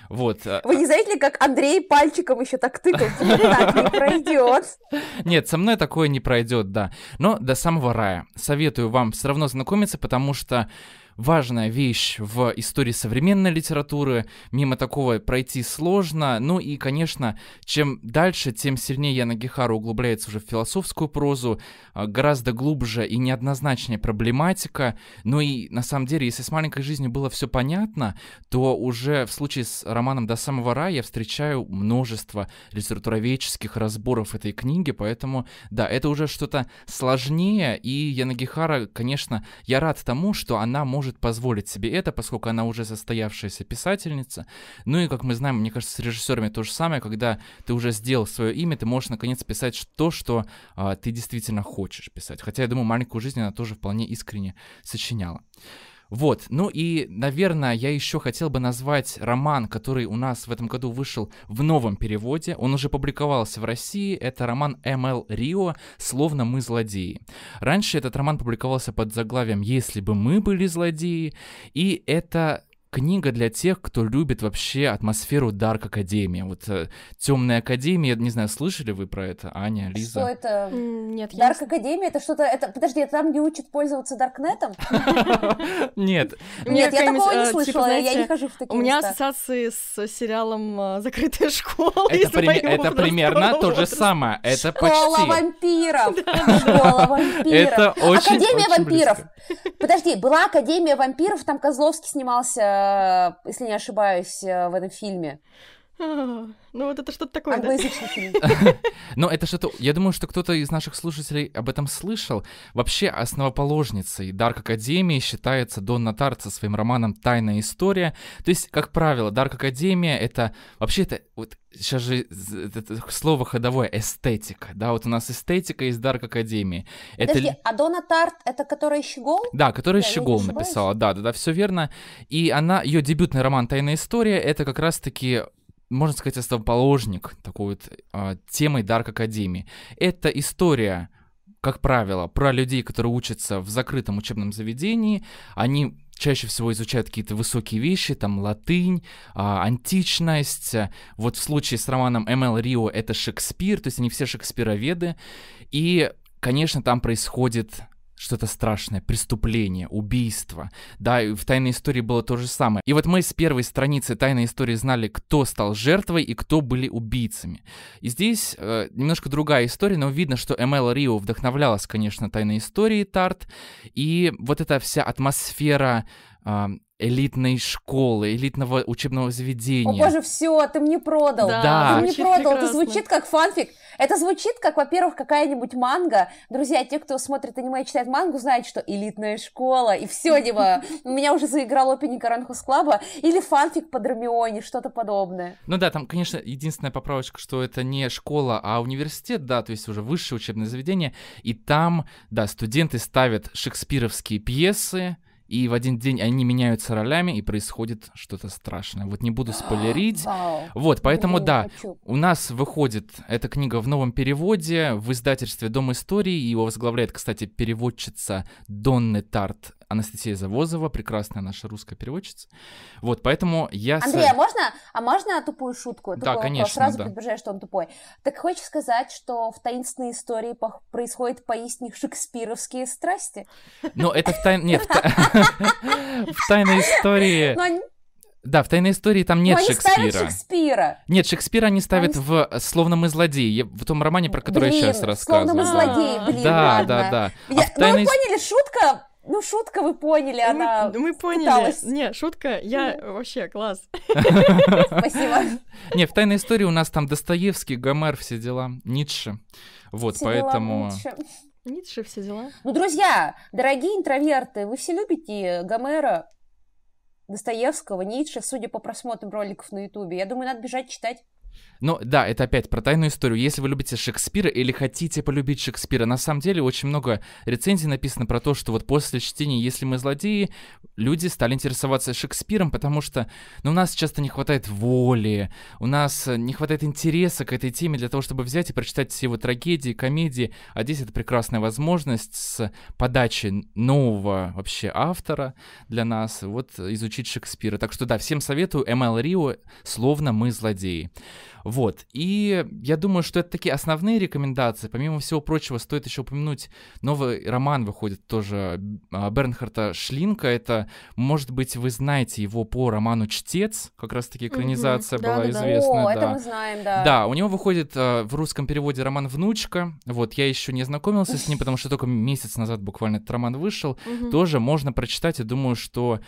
Вот. Э, Вы не заметили, как Андрей пальчиком еще так тыкал? Так не пройдет. Нет, со мной такое не пройдет, да. Но до самого рая. Советую вам все равно знакомиться, потому что важная вещь в истории современной литературы. Мимо такого пройти сложно. Ну и, конечно, чем дальше, тем сильнее Яна Гихара углубляется уже в философскую прозу, а, гораздо глубже и неоднозначнее проблематика. Ну и, на самом деле, если с «Маленькой жизнью» было все понятно, то уже в случае с романом «До самого рая» я встречаю множество литературоведческих разборов этой книги, поэтому, да, это уже что-то сложнее, и Яна Гихара, конечно, я рад тому, что она может может позволить себе это, поскольку она уже состоявшаяся писательница. Ну и, как мы знаем, мне кажется, с режиссерами то же самое, когда ты уже сделал свое имя, ты можешь наконец писать то, что а, ты действительно хочешь писать. Хотя, я думаю, маленькую жизнь она тоже вполне искренне сочиняла. Вот, ну и, наверное, я еще хотел бы назвать роман, который у нас в этом году вышел в новом переводе. Он уже публиковался в России. Это роман М.Л. Рио «Словно мы злодеи». Раньше этот роман публиковался под заглавием «Если бы мы были злодеи», и это книга для тех, кто любит вообще атмосферу Дарк Академии. Вот э, Темная Академия, не знаю, слышали вы про это, Аня, Лиза? Что это? Нет, Дарк я... Академия это что-то. Это подожди, это там, где учат пользоваться Даркнетом? Нет. Нет, я такого не э, слышала, типа, я не хожу в такие У меня ассоциации с сериалом э, Закрытая школа. Это примерно то же самое. Это почти. Школа вампиров. Школа вампиров. Это очень Академия вампиров. Подожди, была Академия вампиров, там Козловский снимался если не ошибаюсь, э, в этом фильме. Ну вот это что-то такое, фильм. Ну это что-то... Я думаю, что кто-то из наших слушателей об этом слышал. Вообще основоположницей Дарк Академии считается Донна Тарт со своим романом «Тайная история». То есть, как правило, Дарк Академия — это... Вообще это... Вот сейчас же это слово ходовое эстетика, да, вот у нас эстетика из Дарк Академии. Подожди, это... а Дона Тарт это которая Щегол? Да, которая да, Щегол написала, да, да, да, все верно. И она, ее дебютный роман «Тайная история» это как раз-таки можно сказать, основоположник такой вот э, темой Дарк Академии. Это история, как правило, про людей, которые учатся в закрытом учебном заведении. Они чаще всего изучают какие-то высокие вещи, там латынь, а, античность. Вот в случае с романом М.Л. Рио это Шекспир, то есть они все шекспироведы. И, конечно, там происходит что-то страшное, преступление, убийство. Да, и в «Тайной истории» было то же самое. И вот мы с первой страницы «Тайной истории» знали, кто стал жертвой и кто были убийцами. И здесь э, немножко другая история, но видно, что Эмэл Рио вдохновлялась, конечно, «Тайной историей» Тарт, и вот эта вся атмосфера элитной школы, элитного учебного заведения. О боже, все, ты мне продал. Да. Ты мне продал. Прекрасно. Это звучит как фанфик. Это звучит как, во-первых, какая-нибудь манга. Друзья, те, кто смотрит аниме и читает мангу, знают, что элитная школа, и все, типа, у меня уже заиграл опенинг Аранхус Клаба, или фанфик по Драмионе, что-то подобное. Ну да, там, конечно, единственная поправочка, что это не школа, а университет, да, то есть уже высшее учебное заведение, и там, да, студенты ставят шекспировские пьесы, и в один день они меняются ролями, и происходит что-то страшное. Вот не буду спойлерить. Вот, поэтому да, у нас выходит эта книга в новом переводе в издательстве Дом истории. Его возглавляет, кстати, переводчица Донны Тарт Анастасия Завозова, прекрасная наша русская переводчица. Вот, поэтому я... Андрей, а можно, а можно тупую шутку? Тупой да, вопрос? конечно, Сразу да. предупреждаю, что он тупой. Так хочешь сказать, что в таинственной истории происходят поистине шекспировские страсти? Ну, это в тайн... Нет, в тайной истории... Да, в тайной истории там нет Но Шекспира. Ставят Шекспира. Нет, Шекспира они ставят они... в «Словно мы злодеи», в том романе, про который блин, я сейчас рассказываю. «Словно мы злодеи», блин, Да, ладно. да, да. Я... А тайной... Ну, вы поняли, шутка ну, шутка, вы поняли, она Мы, мы поняли. Пыталась. Не, шутка, я вообще класс. Спасибо. Не, в «Тайной истории» у нас там Достоевский, Гомер, все дела, Ницше. Вот, поэтому... Ницше. Ницше, все дела. Ну, друзья, дорогие интроверты, вы все любите Гомера, Достоевского, Ницше, судя по просмотрам роликов на Ютубе. Я думаю, надо бежать читать. Но да, это опять про тайную историю. Если вы любите Шекспира или хотите полюбить Шекспира, на самом деле очень много рецензий написано про то, что вот после чтения «Если мы злодеи» люди стали интересоваться Шекспиром, потому что ну, у нас часто не хватает воли, у нас не хватает интереса к этой теме для того, чтобы взять и прочитать все его трагедии, комедии. А здесь это прекрасная возможность с подачи нового вообще автора для нас вот изучить Шекспира. Так что да, всем советую ML Рио «Словно мы злодеи». Вот. И я думаю, что это такие основные рекомендации. Помимо всего прочего, стоит еще упомянуть, новый роман выходит тоже а, Бернхарта Шлинка. Это, может быть, вы знаете его по роману «Чтец», как раз-таки экранизация Мгм. была Да-да-да. известна. О, да. это мы знаем, да. Да, у него выходит э, в русском переводе роман «Внучка». Вот, я еще не знакомился с ним, потому что только месяц назад буквально этот роман вышел. Мгм. Тоже можно прочитать, и думаю, что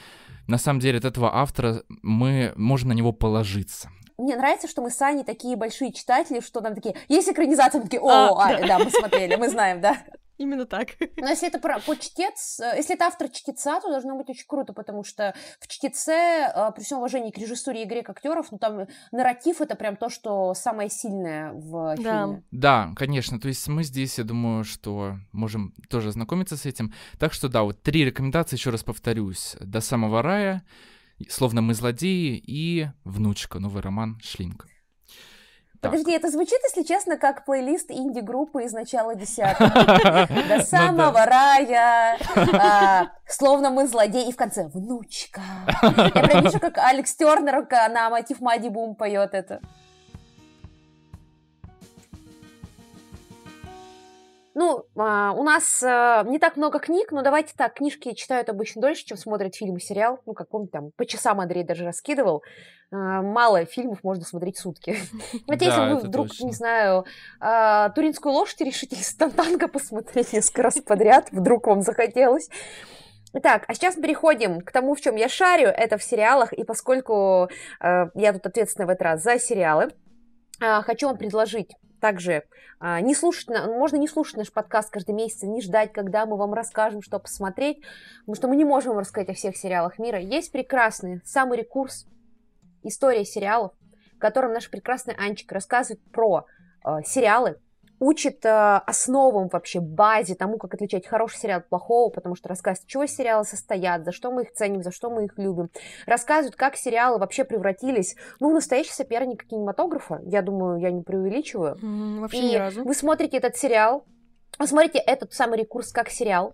на самом деле от этого автора мы можем на него положиться. Мне нравится, что мы с Аней такие большие читатели, что нам такие, есть экранизация, мы такие, о, А, а, да. мы смотрели, мы знаем, да. Именно так. Но если это про, по чтец, э, если это автор чтеца, то должно быть очень круто, потому что в чтеце, э, при всем уважении к режиссуре и игре к актеров, ну там нарратив это прям то, что самое сильное в Да. фильме. Да, конечно, то есть мы здесь, я думаю, что можем тоже ознакомиться с этим. Так что да, вот три рекомендации, еще раз повторюсь. «До самого рая», «Словно мы злодеи» и «Внучка», новый роман Шлинка. Так. Подожди, это звучит, если честно, как плейлист инди-группы из начала десятых. До Ну да. самого рая, а, словно мы злодеи, и в конце внучка. Я прям вижу, как Алекс Тернер на мотив Мади Бум поет это. Ну, а, у нас а, не так много книг, но давайте так, книжки читают обычно дольше, чем смотрят фильм и сериал. Ну, как помните, там по часам Андрей даже раскидывал. А, Мало фильмов можно смотреть сутки. Вот если вы вдруг, не знаю, а, туринскую лошадь решите из Тантанга посмотреть несколько раз подряд, вдруг вам захотелось. Итак, а сейчас переходим к тому, в чем я шарю, это в сериалах, и поскольку э, я тут ответственна в этот раз за сериалы, а, хочу вам предложить также а, не слушать, можно не слушать наш подкаст каждый месяц, не ждать, когда мы вам расскажем, что посмотреть, потому что мы не можем вам рассказать о всех сериалах мира. Есть прекрасный самый рекурс история сериалов, в котором наша прекрасная Анчика рассказывает про э, сериалы, учит э, основам вообще, базе, тому, как отличать хороший сериал от плохого, потому что рассказывает, из чего сериалы состоят, за что мы их ценим, за что мы их любим. Рассказывает, как сериалы вообще превратились, ну, в настоящий соперник кинематографа. Я думаю, я не преувеличиваю. М, Вообще И ни разу. вы смотрите этот сериал, вы смотрите этот самый рекурс как сериал,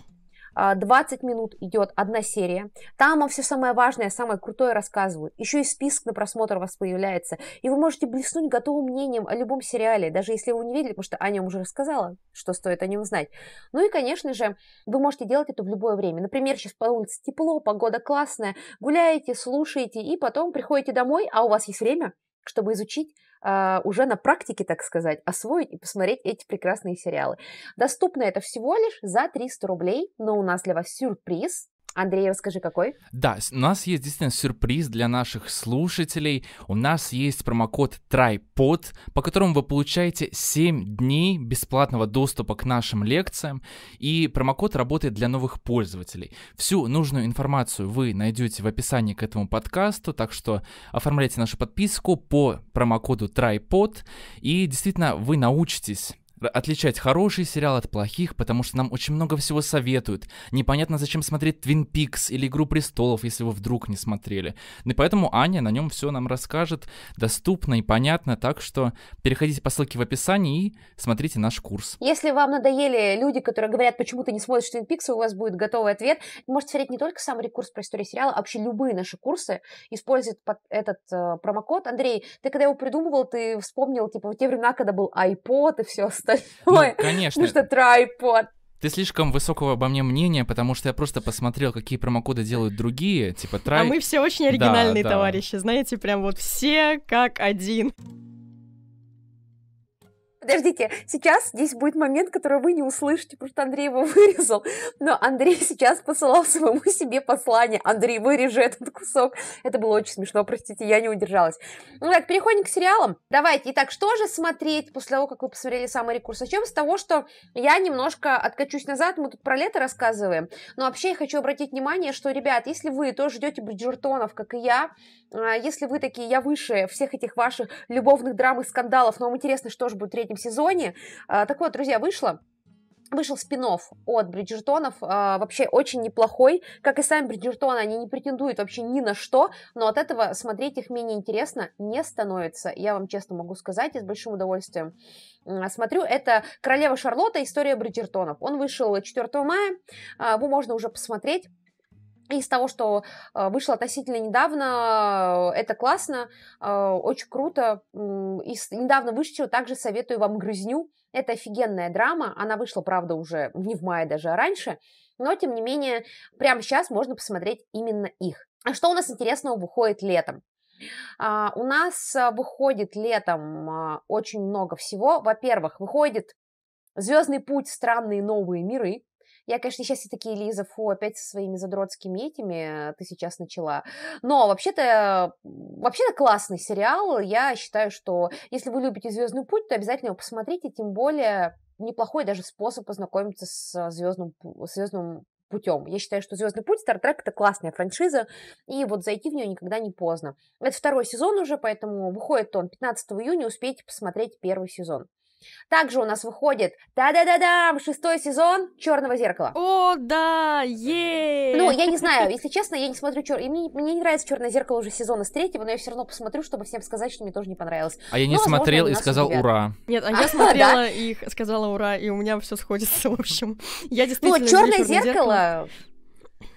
20 минут идет одна серия. Там вам все самое важное, самое крутое рассказывают. Еще и список на просмотр у вас появляется. И вы можете блеснуть готовым мнением о любом сериале, даже если вы не видели, потому что Аня вам уже рассказала, что стоит о нем знать. Ну и, конечно же, вы можете делать это в любое время. Например, сейчас по улице тепло, погода классная, гуляете, слушаете, и потом приходите домой, а у вас есть время, чтобы изучить а, уже на практике, так сказать, освоить и посмотреть эти прекрасные сериалы. Доступно это всего лишь за 300 рублей, но у нас для вас сюрприз. Андрей, расскажи, какой? Да, у нас есть действительно сюрприз для наших слушателей. У нас есть промокод TRIPOD, по которому вы получаете 7 дней бесплатного доступа к нашим лекциям. И промокод работает для новых пользователей. Всю нужную информацию вы найдете в описании к этому подкасту, так что оформляйте нашу подписку по промокоду TRIPOD. И действительно, вы научитесь отличать хороший сериал от плохих, потому что нам очень много всего советуют. Непонятно, зачем смотреть Твин Пикс или Игру престолов, если вы вдруг не смотрели. Ну и поэтому Аня на нем все нам расскажет доступно и понятно, так что переходите по ссылке в описании и смотрите наш курс. Если вам надоели люди, которые говорят, почему ты не смотришь Twin Peaks, у вас будет готовый ответ. Можете смотреть не только сам рекурс про историю сериала, а вообще любые наши курсы используют этот э, промокод. Андрей, ты когда его придумывал, ты вспомнил, типа, в те времена, когда был iPod и все остальное. Ну, конечно. Ну что, трайпод. Ты слишком высокого обо мне мнения, потому что я просто посмотрел, какие промокоды делают другие, типа А Try... мы все очень оригинальные да. товарищи, знаете, прям вот все как один. Подождите, сейчас здесь будет момент, который вы не услышите, потому что Андрей его вырезал. Но Андрей сейчас посылал своему себе послание. Андрей, вырежи этот кусок. Это было очень смешно, простите, я не удержалась. Ну так, переходим к сериалам. Давайте. Итак, что же смотреть после того, как вы посмотрели самый рекурс? Начнем с того, что я немножко откачусь назад. Мы тут про лето рассказываем. Но вообще я хочу обратить внимание, что, ребят, если вы тоже ждете Бриджертонов, как и я, а, если вы такие, я выше всех этих ваших любовных драм и скандалов, но вам интересно, что же будет в третьем сезоне. А, так вот, друзья, вышло вышел спин от Бриджертонов, э, вообще очень неплохой. Как и сами Бриджертоны, они не претендуют вообще ни на что, но от этого смотреть их менее интересно не становится. Я вам честно могу сказать, и с большим удовольствием смотрю. Это «Королева Шарлотта. История Бриджертонов». Он вышел 4 мая, э, его можно уже посмотреть. Из того, что э, вышло относительно недавно, э, это классно, э, очень круто. Из недавно вышедшего также советую вам «Грызню». Это офигенная драма. Она вышла, правда, уже не в мае, даже а раньше. Но, тем не менее, прямо сейчас можно посмотреть именно их. А что у нас интересного выходит летом? Uh, у нас выходит летом очень много всего. Во-первых, выходит Звездный путь странные новые миры. Я, конечно, сейчас все такие, Лиза, фу, опять со своими задротскими этими э, ты сейчас начала. Но вообще-то, вообще-то классный сериал. Я считаю, что если вы любите Звездный путь, то обязательно его посмотрите, тем более неплохой даже способ познакомиться с звездным, звездным путем. Я считаю, что Звездный путь Star Trek это классная франшиза, и вот зайти в нее никогда не поздно. Это второй сезон уже, поэтому выходит он 15 июня, успейте посмотреть первый сезон. Также у нас выходит, да-да-да-дам, шестой сезон Черного зеркала. О, да, е Ну, я не знаю, если честно, я не смотрю Чер... Мне, мне не нравится Черное зеркало уже сезона с третьего, но я все равно посмотрю, чтобы всем сказать, что мне тоже не понравилось. А я не но, смотрел и сказал удивят. ура. Нет, а я смотрела и сказала ура, и у меня все сходится, в общем. Я действительно. Ну, Черное зеркало.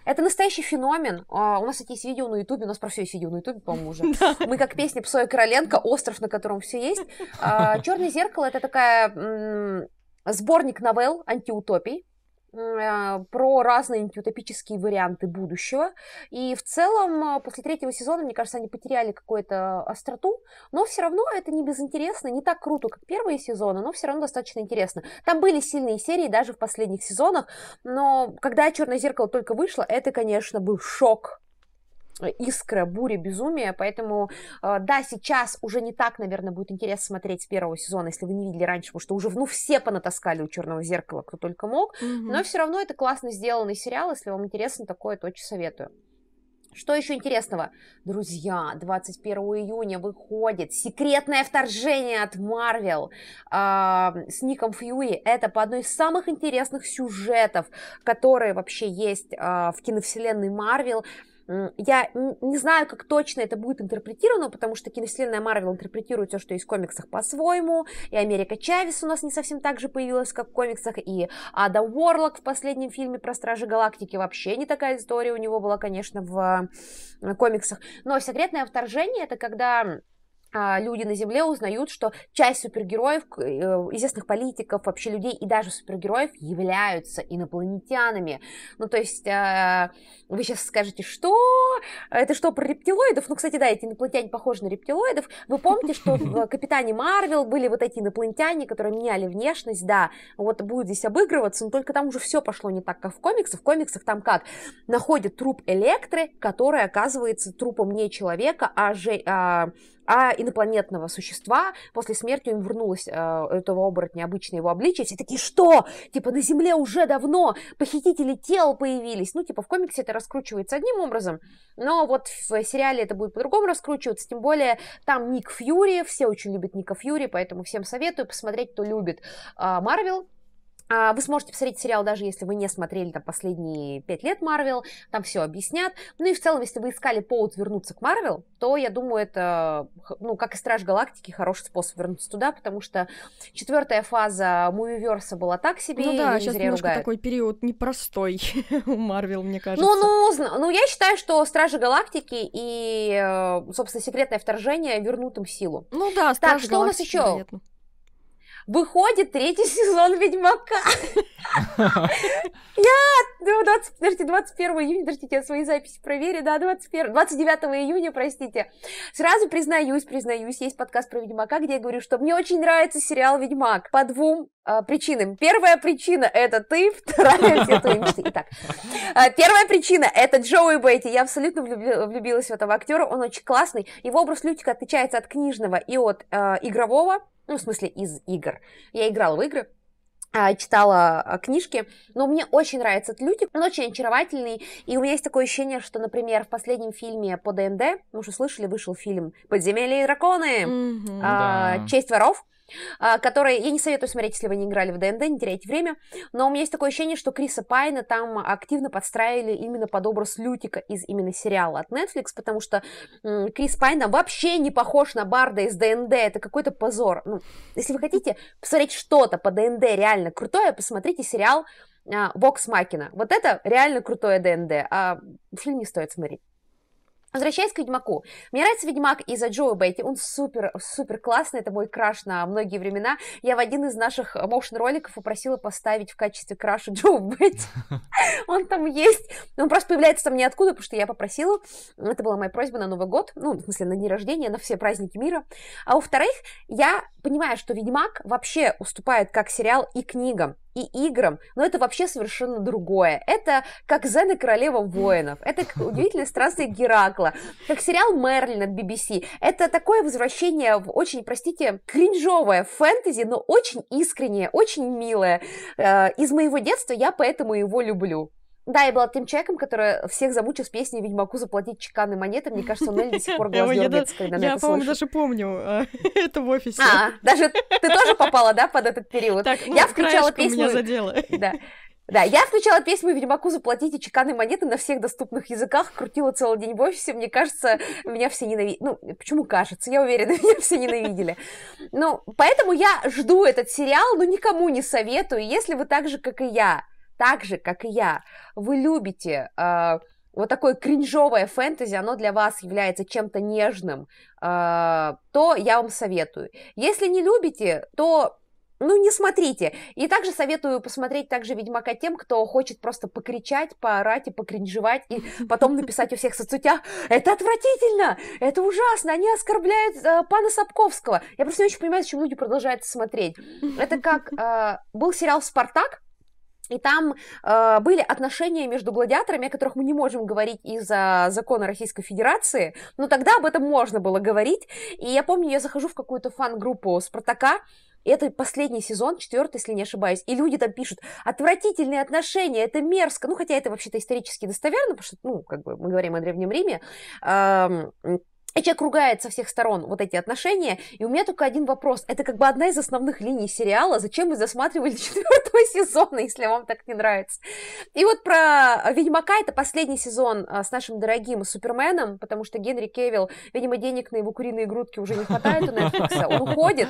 Это настоящий феномен. А, у нас, кстати, есть видео на Ютубе, у нас про все есть видео на Ютубе, по-моему, уже. Мы как песня Псоя Короленко, остров, на котором все есть. А, Черное зеркало это такая сборник новелл антиутопий. Э, про разные антиутопические варианты будущего. И в целом, э, после третьего сезона, мне кажется, они потеряли какую-то остроту, но все равно это не безинтересно, не так круто, как первые сезоны, но все равно достаточно интересно. Там были сильные серии даже в последних сезонах, но когда «Черное зеркало» только вышло, это, конечно, был шок искра, буря, безумия, поэтому, э, да, сейчас уже не так, наверное, будет интересно смотреть с первого сезона, если вы не видели раньше, потому что уже, ну, все понатаскали у Черного зеркала, кто только мог, mm-hmm. но все равно это классно сделанный сериал, если вам интересно такое, то очень советую. Что еще интересного? Друзья, 21 июня выходит секретное вторжение от Марвел э, с Ником Фьюи. Это по одной из самых интересных сюжетов, которые вообще есть э, в киновселенной Марвел. Я не знаю, как точно это будет интерпретировано, потому что киновселенная Марвел интерпретирует все, что есть в комиксах по-своему, и Америка Чавес у нас не совсем так же появилась, как в комиксах, и Ада Уорлок в последнем фильме про Стражи Галактики вообще не такая история у него была, конечно, в э, комиксах. Но секретное вторжение это когда люди на Земле узнают, что часть супергероев, э, известных политиков, вообще людей и даже супергероев являются инопланетянами. Ну, то есть, а, вы сейчас скажете, что? Это что, про рептилоидов? Ну, кстати, да, эти инопланетяне похожи на рептилоидов. Вы помните, что в Капитане Марвел были вот эти инопланетяне, которые меняли внешность, да, вот будет здесь обыгрываться, но только там уже все пошло не так, как в комиксах. В комиксах там как? Находят труп Электры, который оказывается трупом не человека, а, же, а а инопланетного существа. После смерти им вернулось э, этого оборотня обычное его обличие. Все такие, что? Типа на Земле уже давно похитители тел появились. Ну, типа в комиксе это раскручивается одним образом, но вот в сериале это будет по-другому раскручиваться. Тем более там Ник Фьюри, все очень любят Ника Фьюри, поэтому всем советую посмотреть, кто любит Марвел. Uh, а, вы сможете посмотреть сериал, даже если вы не смотрели там последние пять лет Марвел, там все объяснят. Ну и в целом, если вы искали повод вернуться к Марвел, то я думаю, это, ну, как и Страж Галактики, хороший способ вернуться туда, потому что четвертая фаза Мувиверса была так себе. Ну да, сейчас немножко ругают. такой период непростой у Марвел, мне кажется. Ну, ну, ну, я считаю, что Стражи Галактики и, э, собственно, Секретное Вторжение вернут им силу. Ну да, Стражи Так, что у нас еще? Вероятно выходит третий сезон Ведьмака. Я 20, подождите, 21 июня, подождите, я свои записи проверю, да, 21, 29 июня, простите. Сразу признаюсь, признаюсь, есть подкаст про Ведьмака, где я говорю, что мне очень нравится сериал Ведьмак по двум а, причинам. Первая причина — это ты, вторая — все твои мечты. Итак, а, первая причина — это Джоуи Бейти. Я абсолютно влюбилась в этого актера, он очень классный. Его образ Лютика отличается от книжного и от э, игрового, ну, в смысле, из игр. Я играла в игры, читала книжки, но мне очень нравится этот Лютик, он очень очаровательный, и у меня есть такое ощущение, что, например, в последнем фильме по ДНД, мы уже слышали, вышел фильм «Подземелье и драконы», mm-hmm, а, да. «Честь воров», которые... Я не советую смотреть, если вы не играли в ДНД, не теряйте время, но у меня есть такое ощущение, что Криса Пайна там активно подстраивали именно под образ Лютика из именно сериала от Netflix, потому что Крис Пайн вообще не похож на Барда из ДНД, это какой-то позор. Ну, если вы хотите посмотреть что-то по ДНД реально крутое, посмотрите сериал Vox Machina. Вот это реально крутое ДНД, а фильм не стоит смотреть. Возвращаясь к Ведьмаку. Мне нравится Ведьмак из-за Джоуи Бейти. Он супер, супер классный. Это мой краш на многие времена. Я в один из наших motion роликов попросила поставить в качестве краша Джоуи Бейти. Он там есть. Он просто появляется там ниоткуда, потому что я попросила. Это была моя просьба на Новый год. Ну, в смысле, на день рождения, на все праздники мира. А во-вторых, я понимаю, что Ведьмак вообще уступает как сериал и книгам и играм, но это вообще совершенно другое. Это как Зен и Королева воинов, это как удивительное странствие Геракла, как сериал Мерлин от BBC. Это такое возвращение в очень, простите, кринжовое фэнтези, но очень искреннее, очень милое. Э, из моего детства я поэтому его люблю. Да, я была тем человеком, который всех замучил с песней «Ведьмаку заплатить чеканной монеты». Мне кажется, он до сих пор глаз дергается, когда Я, по-моему, даже помню а, это в офисе. А, даже ты тоже попала, да, под этот период? Ну, я включала песню... меня задела. Да. Да, я включала песню «Ведьмаку заплатите чеканные монеты» на всех доступных языках, крутила целый день в офисе, мне кажется, меня все ненавидели. Ну, почему кажется? Я уверена, меня все ненавидели. Ну, поэтому я жду этот сериал, но никому не советую. Если вы так же, как и я, так же, как и я, вы любите э, вот такое кринжовое фэнтези, оно для вас является чем-то нежным, э, то я вам советую. Если не любите, то ну, не смотрите. И также советую посмотреть также «Ведьмака» тем, кто хочет просто покричать, поорать и покринжевать, и потом написать у всех соцсетях «Это отвратительно! Это ужасно! Они оскорбляют э, пана Сапковского!» Я просто не очень понимаю, зачем люди продолжают смотреть. Это как э, был сериал «Спартак», и там э, были отношения между гладиаторами, о которых мы не можем говорить из-за закона Российской Федерации, но тогда об этом можно было говорить. И я помню, я захожу в какую-то фан-группу Спартака, это последний сезон, четвертый, если не ошибаюсь, и люди там пишут, отвратительные отношения, это мерзко, ну, хотя это вообще-то исторически достоверно, потому что, ну, как бы мы говорим о Древнем Риме, э, и человек ругает со всех сторон вот эти отношения, и у меня только один вопрос. Это как бы одна из основных линий сериала. Зачем вы засматривали четвертого сезона, если вам так не нравится? И вот про Ведьмака это последний сезон а, с нашим дорогим Суперменом, потому что Генри Кевилл, видимо, денег на его куриные грудки уже не хватает у Netflix, он уходит.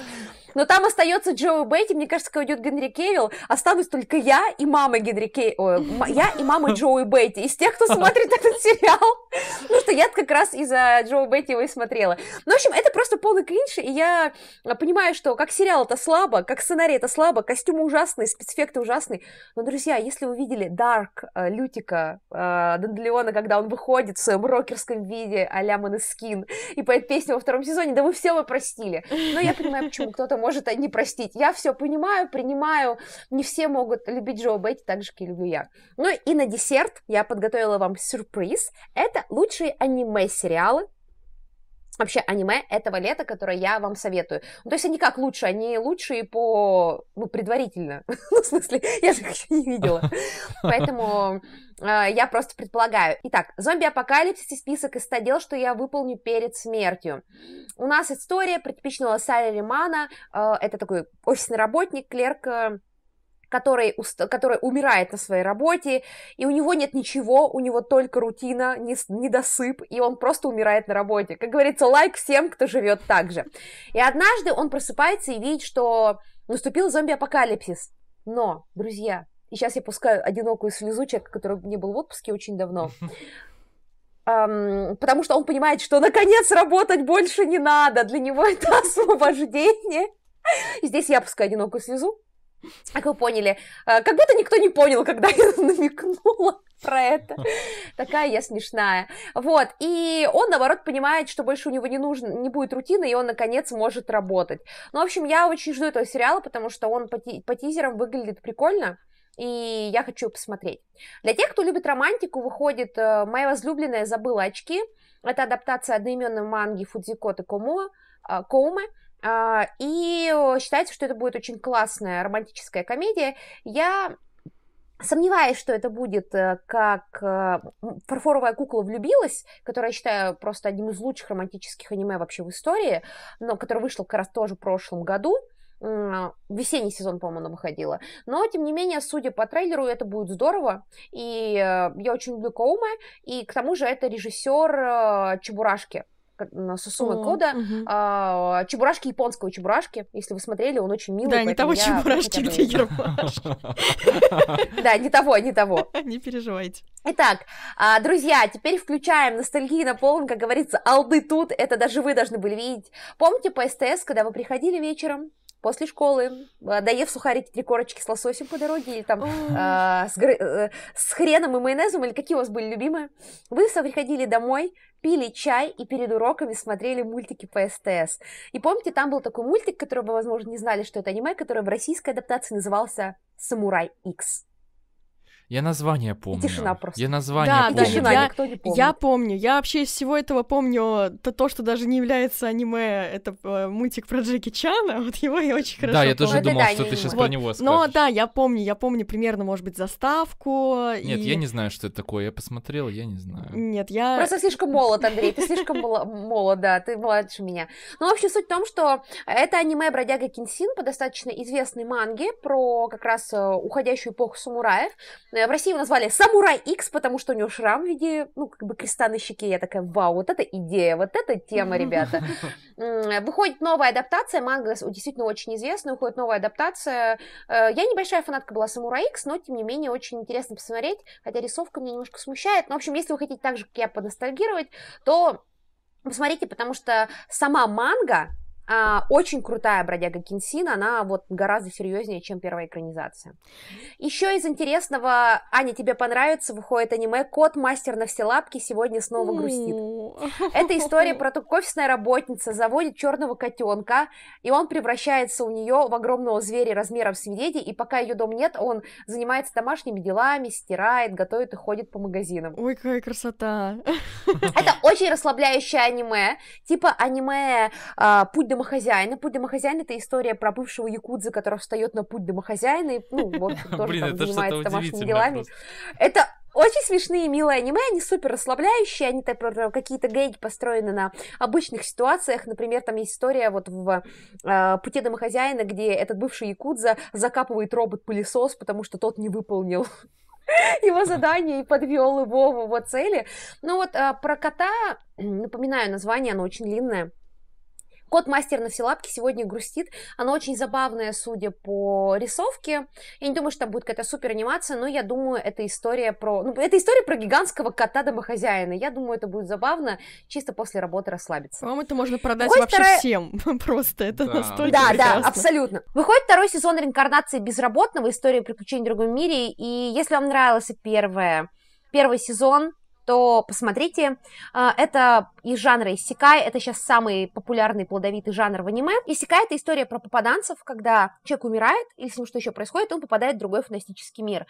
Но там остается Джоуи Бейти, мне кажется, когда уйдет Генри Кевилл, останусь только я и мама Генри Кевилл, я и мама Джоуи Бейти, из тех, кто смотрит этот сериал. Потому что я как раз из-за Джоуи Бейти его и смотрела. Ну, в общем, это просто полный кринж, и я понимаю, что как сериал это слабо, как сценарий это слабо, костюмы ужасные, спецэффекты ужасные. Но, друзья, если вы видели Дарк э, Лютика э, Дандлеона, когда он выходит в своем рокерском виде а-ля Скин и поет песню во втором сезоне, да вы все вы простили. Но я понимаю, почему кто-то может не простить. Я все понимаю, принимаю. Не все могут любить Джо Бетти так же, как и люблю я. Ну и на десерт я подготовила вам сюрприз. Это лучшие аниме-сериалы вообще аниме этого лета, которое я вам советую. Ну, то есть они как лучше? Они лучшие по... Ну, предварительно. ну, в смысле, я же их еще не видела. Поэтому э, я просто предполагаю. Итак, зомби-апокалипсис и список из 100 дел, что я выполню перед смертью. У нас история про типичного салеримана. Э, это такой офисный работник, клерк, э, который, который умирает на своей работе, и у него нет ничего, у него только рутина, недосып, и он просто умирает на работе. Как говорится, лайк всем, кто живет так же. И однажды он просыпается и видит, что наступил зомби-апокалипсис. Но, друзья, и сейчас я пускаю одинокую слезу человека, который не был в отпуске очень давно, Um, потому что он понимает, что наконец работать больше не надо, для него это освобождение. И здесь я пускаю одинокую слезу, Как вы поняли, э, как будто никто не понял, когда я намекнула про это. Такая я смешная. Вот, и он, наоборот, понимает, что больше у него не нужно, не будет рутины, и он, наконец, может работать. Ну, в общем, я очень жду этого сериала, потому что он по, по тизерам выглядит прикольно, и я хочу посмотреть. Для тех, кто любит романтику, выходит э, «Моя возлюбленная забыла очки». Это адаптация одноименной манги Фудзикоты Комо, э, Коуме, и считается, что это будет очень классная романтическая комедия. Я Сомневаюсь, что это будет э, как э, «Фарфоровая кукла влюбилась», которая я считаю просто одним из лучших романтических аниме вообще в истории, но которая вышла как раз тоже в прошлом году. Весенний сезон, по-моему, она выходила. Но, тем не менее, судя по трейлеру, это будет здорово. И э, я очень люблю Коуме. И к тому же это режиссер Чебурашки. Сусума Кода, угу. а, Чебурашки японского Чебурашки. Если вы смотрели, он очень милый. Да, не того Чебурашки, где Ермашки. Да, не того, не того. Не переживайте. Итак, а, друзья, теперь включаем ностальгии на полон, как говорится, алды тут, это даже вы должны были видеть. Помните по СТС, когда вы приходили вечером, после школы, а, доев сухарики три корочки с лососем по дороге, или там э, с, э, с хреном и майонезом, или какие у вас были любимые, вы приходили домой, пили чай и перед уроками смотрели мультики по СТС. И помните, там был такой мультик, который вы, возможно, не знали, что это аниме, который в российской адаптации назывался «Самурай X». Я название помню. И тишина просто. Я название да, помню. Да, тишина, я, никто не помнит. Я помню. Я вообще из всего этого помню то, то, что даже не является аниме, это э, мультик про Джеки Чана, вот его я очень хорошо Да, я помню. тоже думал, да, что ты сейчас не. про него скажешь. Но да, я помню, я помню примерно, может быть, заставку. Нет, и... я не знаю, что это такое. Я посмотрел, я не знаю. Нет, я... Просто слишком молод, Андрей, ты слишком мол- молод, да, ты младше меня. Ну, в общем, суть в том, что это аниме «Бродяга Кинсин» по достаточно известной манге про как раз э, уходящую эпоху самураев. Э, В России его назвали «Самурай X», потому что у него шрам в виде, ну, как бы креста на щеке. Я такая, вау, вот это идея, вот это тема, ребята. М, Выходит новая адаптация, манга действительно очень известная, выходит новая адаптация. Э, Я небольшая фанатка была Самурай X, но, тем не менее, очень интересно посмотреть, хотя рисовка меня немножко смущает. Но, в общем, если вы хотите так же, как я, поностальгировать, то посмотрите, потому что сама манга, а, очень крутая бродяга Кинсин, она вот гораздо серьезнее, чем первая экранизация. Еще из интересного, Аня, тебе понравится, выходит аниме «Кот мастер на все лапки сегодня снова грустит». Это история про то, как офисная работница заводит черного котенка, и он превращается у нее в огромного зверя размером с медведя, и пока ее дом нет, он занимается домашними делами, стирает, готовит и ходит по магазинам. Ой, какая красота. Это очень расслабляющее аниме, типа аниме а, «Путь домохозяина». «Путь домохозяина» — это история про бывшего якудза, который встает на путь домохозяина и, ну, вот, тоже Блин, там занимается домашними делами. просто. Это очень смешные милые аниме, они супер расслабляющие, они какие-то гейки построены на обычных ситуациях. Например, там есть история вот в э, «Пути домохозяина», где этот бывший якудза закапывает робот-пылесос, потому что тот не выполнил его задание и подвел его в его цели. Ну вот а, про кота, напоминаю название, оно очень длинное. Кот мастер на все лапки сегодня грустит. Оно очень забавное, судя по рисовке. Я не думаю, что там будет какая-то супер анимация, но я думаю, это история про... Ну, это история про гигантского кота-домохозяина. Я думаю, это будет забавно, чисто после работы расслабиться. По-моему, это можно продать Выходит вообще вторая- всем. Просто это Да. настолько Да, да, прекрасно. абсолютно. Выходит второй сезон реинкарнации безработного, история приключений в другом мире. И если вам нравился первое, первый сезон, то посмотрите. А, Это из жанра Исекай, это сейчас самый популярный плодовитый жанр в аниме. Исекай — это история про попаданцев, когда человек умирает, или с ним что еще происходит, он попадает в другой фантастический мир.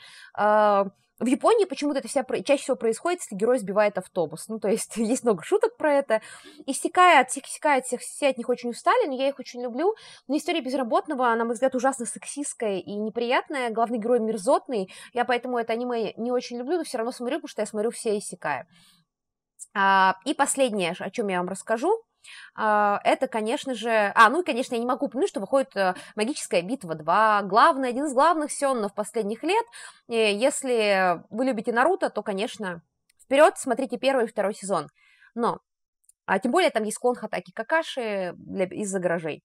В Японии почему-то это вся, чаще всего происходит, если герой сбивает автобус. Ну, то есть есть много шуток про это. Исекай от всех Исекай, от всех, все от них очень устали, но я их очень люблю. Но история безработного, на мой взгляд, ужасно сексистская и неприятная. Главный герой мерзотный. Я поэтому это аниме не очень люблю, но все равно смотрю, потому что я смотрю все Исекая. А, и последнее, о чем я вам расскажу, это, конечно же... А, ну и, конечно, я не могу упомянуть, что выходит э, «Магическая битва 2», главный, один из главных сённов последних лет. И если вы любите Наруто, то, конечно, вперед, смотрите первый и второй сезон. Но а тем более там есть склон Хатаки Какаши из-за гаражей.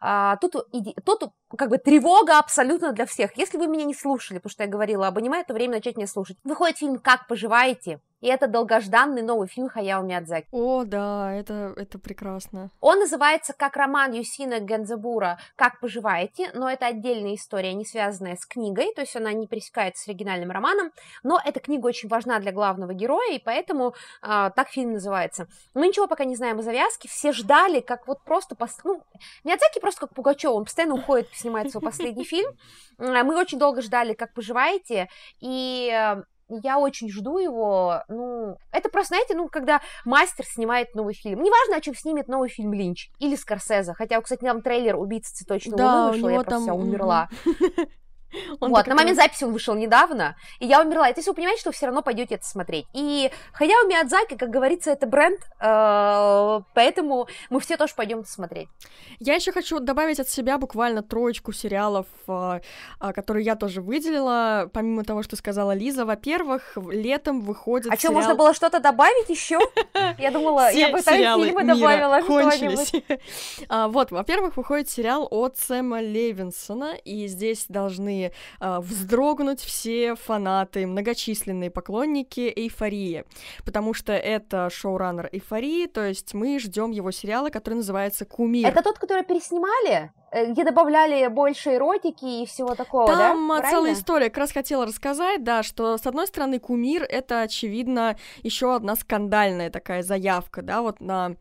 А, тут, иди- тут как бы тревога абсолютно для всех. Если вы меня не слушали, потому что я говорила об аниме, то время начать меня слушать. Выходит фильм «Как поживаете?» И это долгожданный новый фильм Хаяо Миядзаки. О, да, это, это прекрасно. Он называется как роман Юсина Гензабура «Как поживаете?», но это отдельная история, не связанная с книгой, то есть она не пересекается с оригинальным романом, но эта книга очень важна для главного героя, и поэтому э, так фильм называется. Мы ничего пока не знаем о завязке, все ждали, как вот просто... Пос... Ну, Миядзаки просто как Пугачев, он постоянно уходит, снимает свой последний фильм. Мы очень долго ждали «Как поживаете?», и э, я очень жду его, ну, это просто, знаете, ну, когда мастер снимает новый фильм, неважно, о чем снимет новый фильм Линч или Скорсезе, хотя, кстати, там трейлер «Убийца цветочного да, луны» вышел, я там... просто умерла. Он вот, на момент записи он вышел недавно, и я умерла. То есть вы понимаете, что вы все равно пойдете это смотреть. И Хаяо Миядзаки, как говорится, это бренд, э, поэтому мы все тоже пойдем смотреть. Я еще хочу добавить от себя буквально троечку сериалов, э, э, которые я тоже выделила, помимо того, что сказала Лиза. Во-первых, летом выходит А что, можно было что-то добавить еще? Я думала, я бы там фильмы добавила что-нибудь. А, вот, во-первых, выходит сериал от Сэма Левинсона, и здесь должны э, вздрогнуть все фанаты, многочисленные поклонники эйфории, потому что это шоураннер эйфории, то есть мы ждем его сериала, который называется Кумир. Это тот, который переснимали? Э, где добавляли больше эротики и всего такого, Там да? Там целая история. Как раз хотела рассказать, да, что, с одной стороны, кумир — это, очевидно, еще одна скандальная такая заявка, да, вот на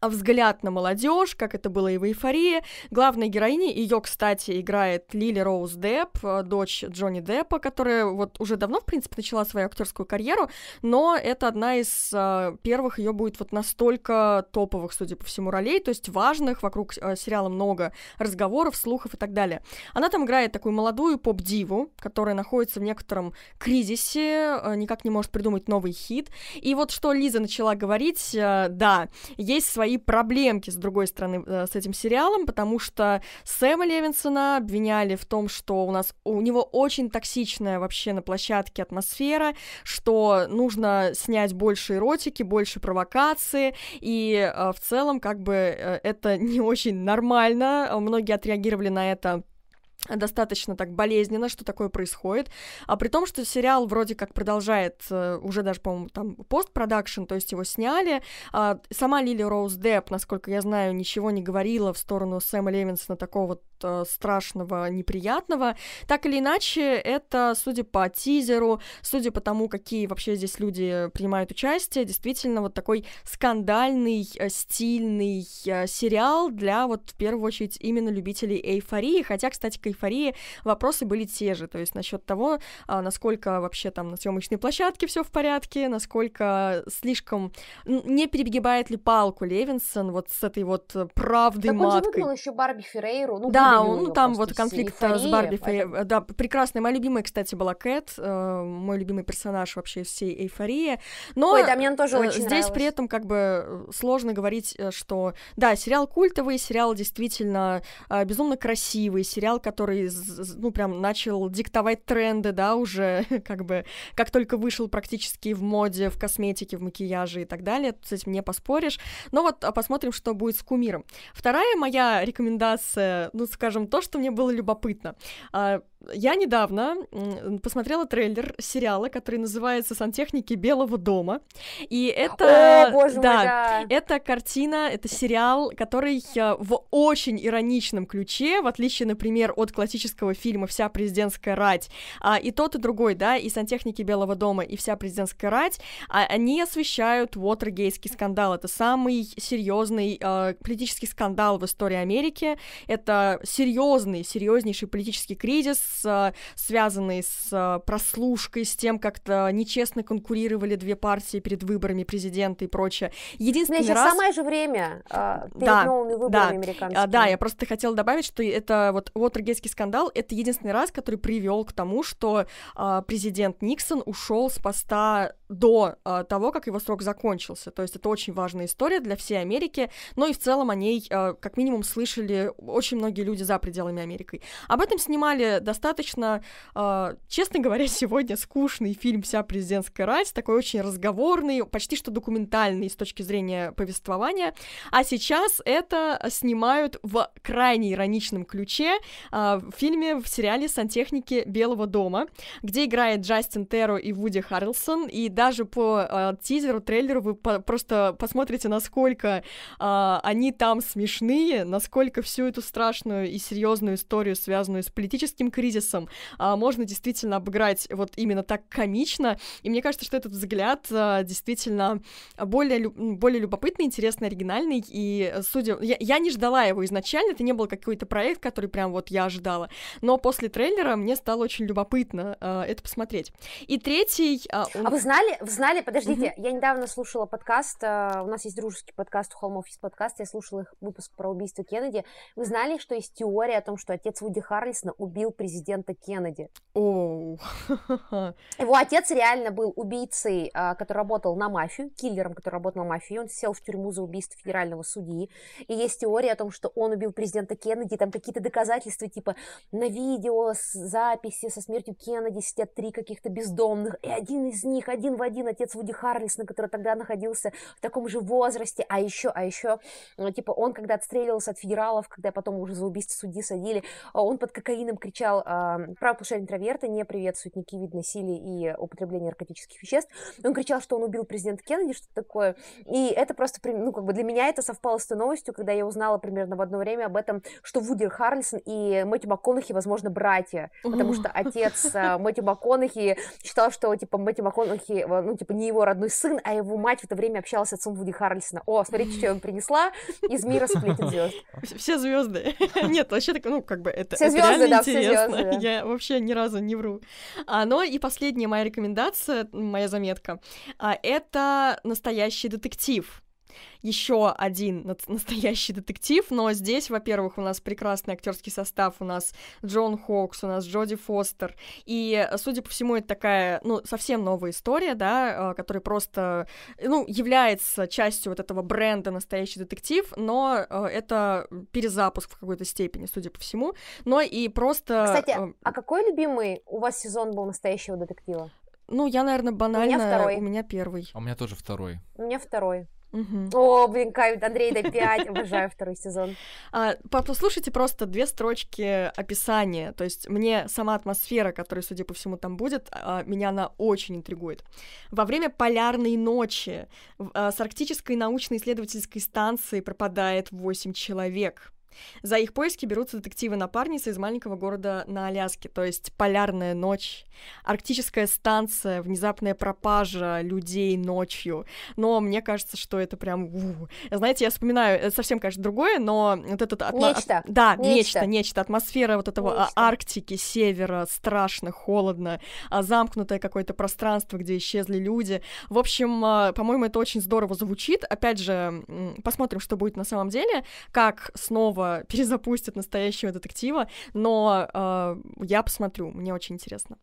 взгляд на молодежь, как это было и в «Эйфории». Главная героиня, ее, кстати, играет Лили Роуз Депп, э, дочь Джонни Деппа, которая вот уже давно, в принципе, начала свою актерскую карьеру, но это одна из uh, первых ее будет вот настолько топовых, судя по всему, ролей, то есть важных, вокруг uh, сериала много разговоров, слухов и так далее. Она там играет такую молодую поп-диву, которая находится в некотором кризисе, uh, никак не может придумать новый хит. И вот что Лиза начала говорить, да, есть свои проблемки, с другой стороны, э, с этим сериалом, потому что Сэма Левинсона обвиняли в том, что у нас у него очень токсичная вообще на площадке атмосфера, что нужно снять больше эротики, больше провокации, и э, в целом как бы э, это не очень нормально. Многие отреагировали на это достаточно так болезненно, что такое происходит, а при том, что сериал вроде как продолжает э, уже даже, по-моему, там постпродакшн, то есть его сняли, а сама Лили Роуз Депп, насколько я знаю, ничего не говорила в сторону Сэма Левинсона такого вот э, страшного, неприятного. Так или иначе, это, судя по тизеру, судя по тому, какие вообще здесь люди принимают участие, действительно вот такой скандальный, э, стильный сериал для вот в первую очередь именно любителей эйфории, хотя, кстати, эйфории вопросы были те же, то есть насчет того, а, насколько вообще там на съемочной площадке все в порядке, насколько слишком не перегибает ли палку Левинсон вот с этой вот правдой так маткой. он же еще Барби Феррейру. Ну, да, он, ну там вот конфликт с Барби Феррейру. Поэтому... Да, прекрасная. Моя любимая, кстати, была Кэт, э, мой любимый персонаж вообще всей эйфории. Но Ой, да, мне он тоже э, очень здесь нравилось. при этом как бы сложно говорить, э, что да, сериал культовый, сериал действительно э, безумно красивый, сериал, который который, ну, прям начал диктовать тренды, да, уже как бы, как только вышел практически в моде, в косметике, в макияже и так далее, с этим не поспоришь. Но вот а посмотрим, что будет с кумиром. Вторая моя рекомендация, ну, скажем, то, что мне было любопытно. А, я недавно посмотрела трейлер сериала, который называется «Сантехники Белого дома», и это... О, боже да, мой, да. это картина, это сериал, который э, в очень ироничном ключе, в отличие, например, от классического фильма «Вся президентская рать», а, и тот, и другой, да, и «Сантехники Белого дома», и «Вся президентская рать», а, они освещают Уотергейский скандал. Это самый серьезный а, политический скандал в истории Америки. Это серьезный, серьезнейший политический кризис, с, связанный с а, прослушкой, с тем, как-то нечестно конкурировали две партии перед выборами президента и прочее. Единственный Значит, раз... самое же время э, перед да, новыми выборами да, американскими. Да, я просто хотела добавить, что это вот Уотергейский скандал, это единственный раз, который привел к тому, что э, президент Никсон ушел с поста до э, того, как его срок закончился. То есть это очень важная история для всей Америки, но и в целом о ней, э, как минимум, слышали очень многие люди за пределами Америки. Об этом снимали достаточно, э, честно говоря, сегодня скучный фильм «Вся президентская рать», такой очень разговорный, почти что документальный с точки зрения повествования. А сейчас это снимают в крайне ироничном ключе э, в фильме, в сериале «Сантехники Белого дома», где играет Джастин Терро и Вуди Харрелсон, и даже по э, тизеру, трейлеру вы по просто посмотрите, насколько э, они там смешные, насколько всю эту страшную и серьезную историю, связанную с политическим кризисом, э, можно действительно обыграть вот именно так комично. И мне кажется, что этот взгляд э, действительно более, более любопытный, интересный, оригинальный. И судя... Я, я не ждала его изначально, это не был какой-то проект, который прям вот я ожидала. Но после трейлера мне стало очень любопытно э, это посмотреть. И третий... Э, он... А вы знали, вы знали, подождите, mm-hmm. я недавно слушала подкаст, э, у нас есть дружеский подкаст, у Холмов есть подкаст, я слушала их выпуск про убийство Кеннеди. Вы знали, что есть теория о том, что отец Вуди Харрельсона убил президента Кеннеди? Оу. Его отец реально был убийцей, э, который работал на мафию, киллером, который работал на мафию, он сел в тюрьму за убийство федерального судьи, и есть теория о том, что он убил президента Кеннеди, там какие-то доказательства, типа на видео, с записи со смертью Кеннеди сидят три каких-то бездомных, и один из них, один в один, отец Вуди Харрельсона, который тогда находился в таком же возрасте, а еще, а еще, ну, типа, он когда отстреливался от федералов, когда потом уже за убийство судьи садили, а он под кокаином кричал, э, правопушение интроверта не приветствует никакие виды насилия и употребление наркотических веществ, он кричал, что он убил президента Кеннеди, что такое, и это просто, ну, как бы для меня это совпало с той новостью, когда я узнала примерно в одно время об этом, что Вуди Харрельсон и Мэтью МакКонахи, возможно, братья, потому что отец э, Мэтью МакКонахи считал, что, типа, Мэтью МакКонахи, э, ну, типа, не его родной сын, а его мать в это время общалась с отцом Вуди Харрельсона. О, смотрите, что я вам принесла, из мира сплетен звезд. Все звезды. Нет, вообще так, ну, как бы это, все звезды, да, все звезды. Я вообще ни разу не вру. А, но и последняя моя рекомендация, моя заметка, а, это настоящий детектив еще один настоящий детектив, но здесь, во-первых, у нас прекрасный актерский состав, у нас Джон Хокс, у нас Джоди Фостер, и, судя по всему, это такая, ну, совсем новая история, да, а, которая просто, ну, является частью вот этого бренда настоящий детектив, но а, это перезапуск в какой-то степени, судя по всему, но и просто... Кстати, а, а какой любимый у вас сезон был настоящего детектива? Ну, я, наверное, банально... У меня второй. У меня первый. А у меня тоже второй. У меня второй. Угу. О, блин, кайф, Андрей, да 5, обожаю второй сезон. А, послушайте просто две строчки описания, то есть мне сама атмосфера, которая, судя по всему, там будет, а, меня она очень интригует. Во время полярной ночи а, с арктической научно-исследовательской станции пропадает 8 человек. За их поиски берутся детективы-напарницы из маленького города на Аляске, то есть полярная ночь, арктическая станция, внезапная пропажа людей ночью. Но мне кажется, что это прям... У. Знаете, я вспоминаю, это совсем, конечно, другое, но вот этот... Атмо... Нечто. Да, нечто. нечто, нечто. Атмосфера вот этого нечто. Арктики, севера, страшно, холодно, а замкнутое какое-то пространство, где исчезли люди. В общем, а, по-моему, это очень здорово звучит. Опять же, посмотрим, что будет на самом деле, как снова перезапустят настоящего детектива, но э, я посмотрю, мне очень интересно.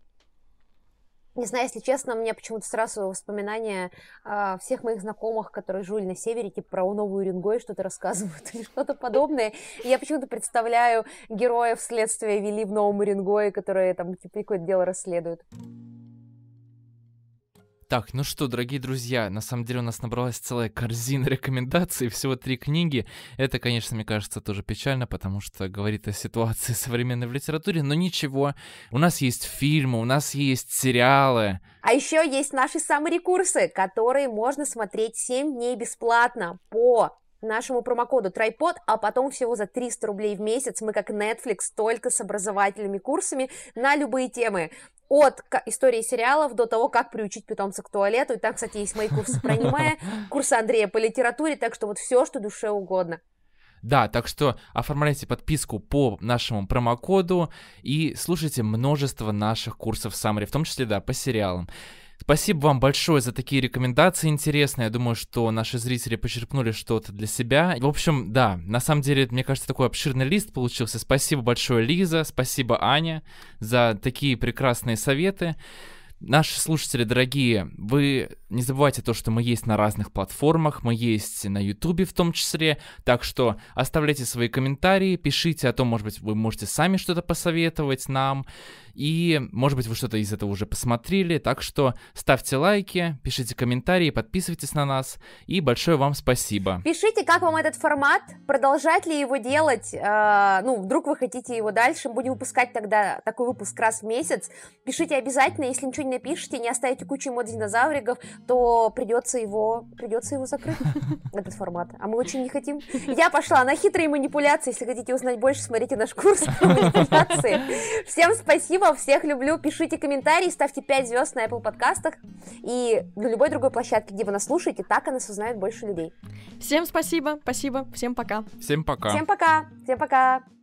Не знаю, если честно, мне почему-то сразу воспоминания э, всех моих знакомых, которые жили на севере, типа про новую Рингой что-то рассказывают или что-то подобное. И я почему-то представляю героев следствия вели в Новом Уренгое, которые там типа какое-то дело расследуют. Так, ну что, дорогие друзья, на самом деле у нас набралась целая корзина рекомендаций, всего три книги. Это, конечно, мне кажется, тоже печально, потому что говорит о ситуации современной в литературе, но ничего. У нас есть фильмы, у нас есть сериалы. А еще есть наши самые курсы, которые можно смотреть 7 дней бесплатно по нашему промокоду Трайпод, а потом всего за 300 рублей в месяц мы как Netflix только с образовательными курсами на любые темы от истории сериалов до того, как приучить питомца к туалету. И там, кстати, есть мои курсы про аниме, курсы Андрея по литературе, так что вот все, что душе угодно. Да, так что оформляйте подписку по нашему промокоду и слушайте множество наших курсов в Самаре, в том числе, да, по сериалам. Спасибо вам большое за такие рекомендации интересные. Я думаю, что наши зрители почерпнули что-то для себя. В общем, да, на самом деле, мне кажется, такой обширный лист получился. Спасибо большое, Лиза, спасибо, Аня, за такие прекрасные советы. Наши слушатели дорогие, вы не забывайте то, что мы есть на разных платформах, мы есть на Ютубе в том числе, так что оставляйте свои комментарии, пишите о том, может быть, вы можете сами что-то посоветовать нам, и, может быть, вы что-то из этого уже посмотрели, так что ставьте лайки, пишите комментарии, подписывайтесь на нас, и большое вам спасибо. Пишите, как вам этот формат, продолжать ли его делать, э, ну, вдруг вы хотите его дальше, будем выпускать тогда такой выпуск раз в месяц, пишите обязательно, если ничего мне пишете, не оставите кучу эмодзи динозавриков, то придется его, придется его закрыть, этот формат. А мы очень не хотим. Я пошла на хитрые манипуляции. Если хотите узнать больше, смотрите наш курс по манипуляции. Всем спасибо, всех люблю. Пишите комментарии, ставьте 5 звезд на Apple подкастах и на любой другой площадке, где вы нас слушаете, так о нас узнает больше людей. Всем спасибо, спасибо, всем пока. Всем пока. Всем пока, всем пока.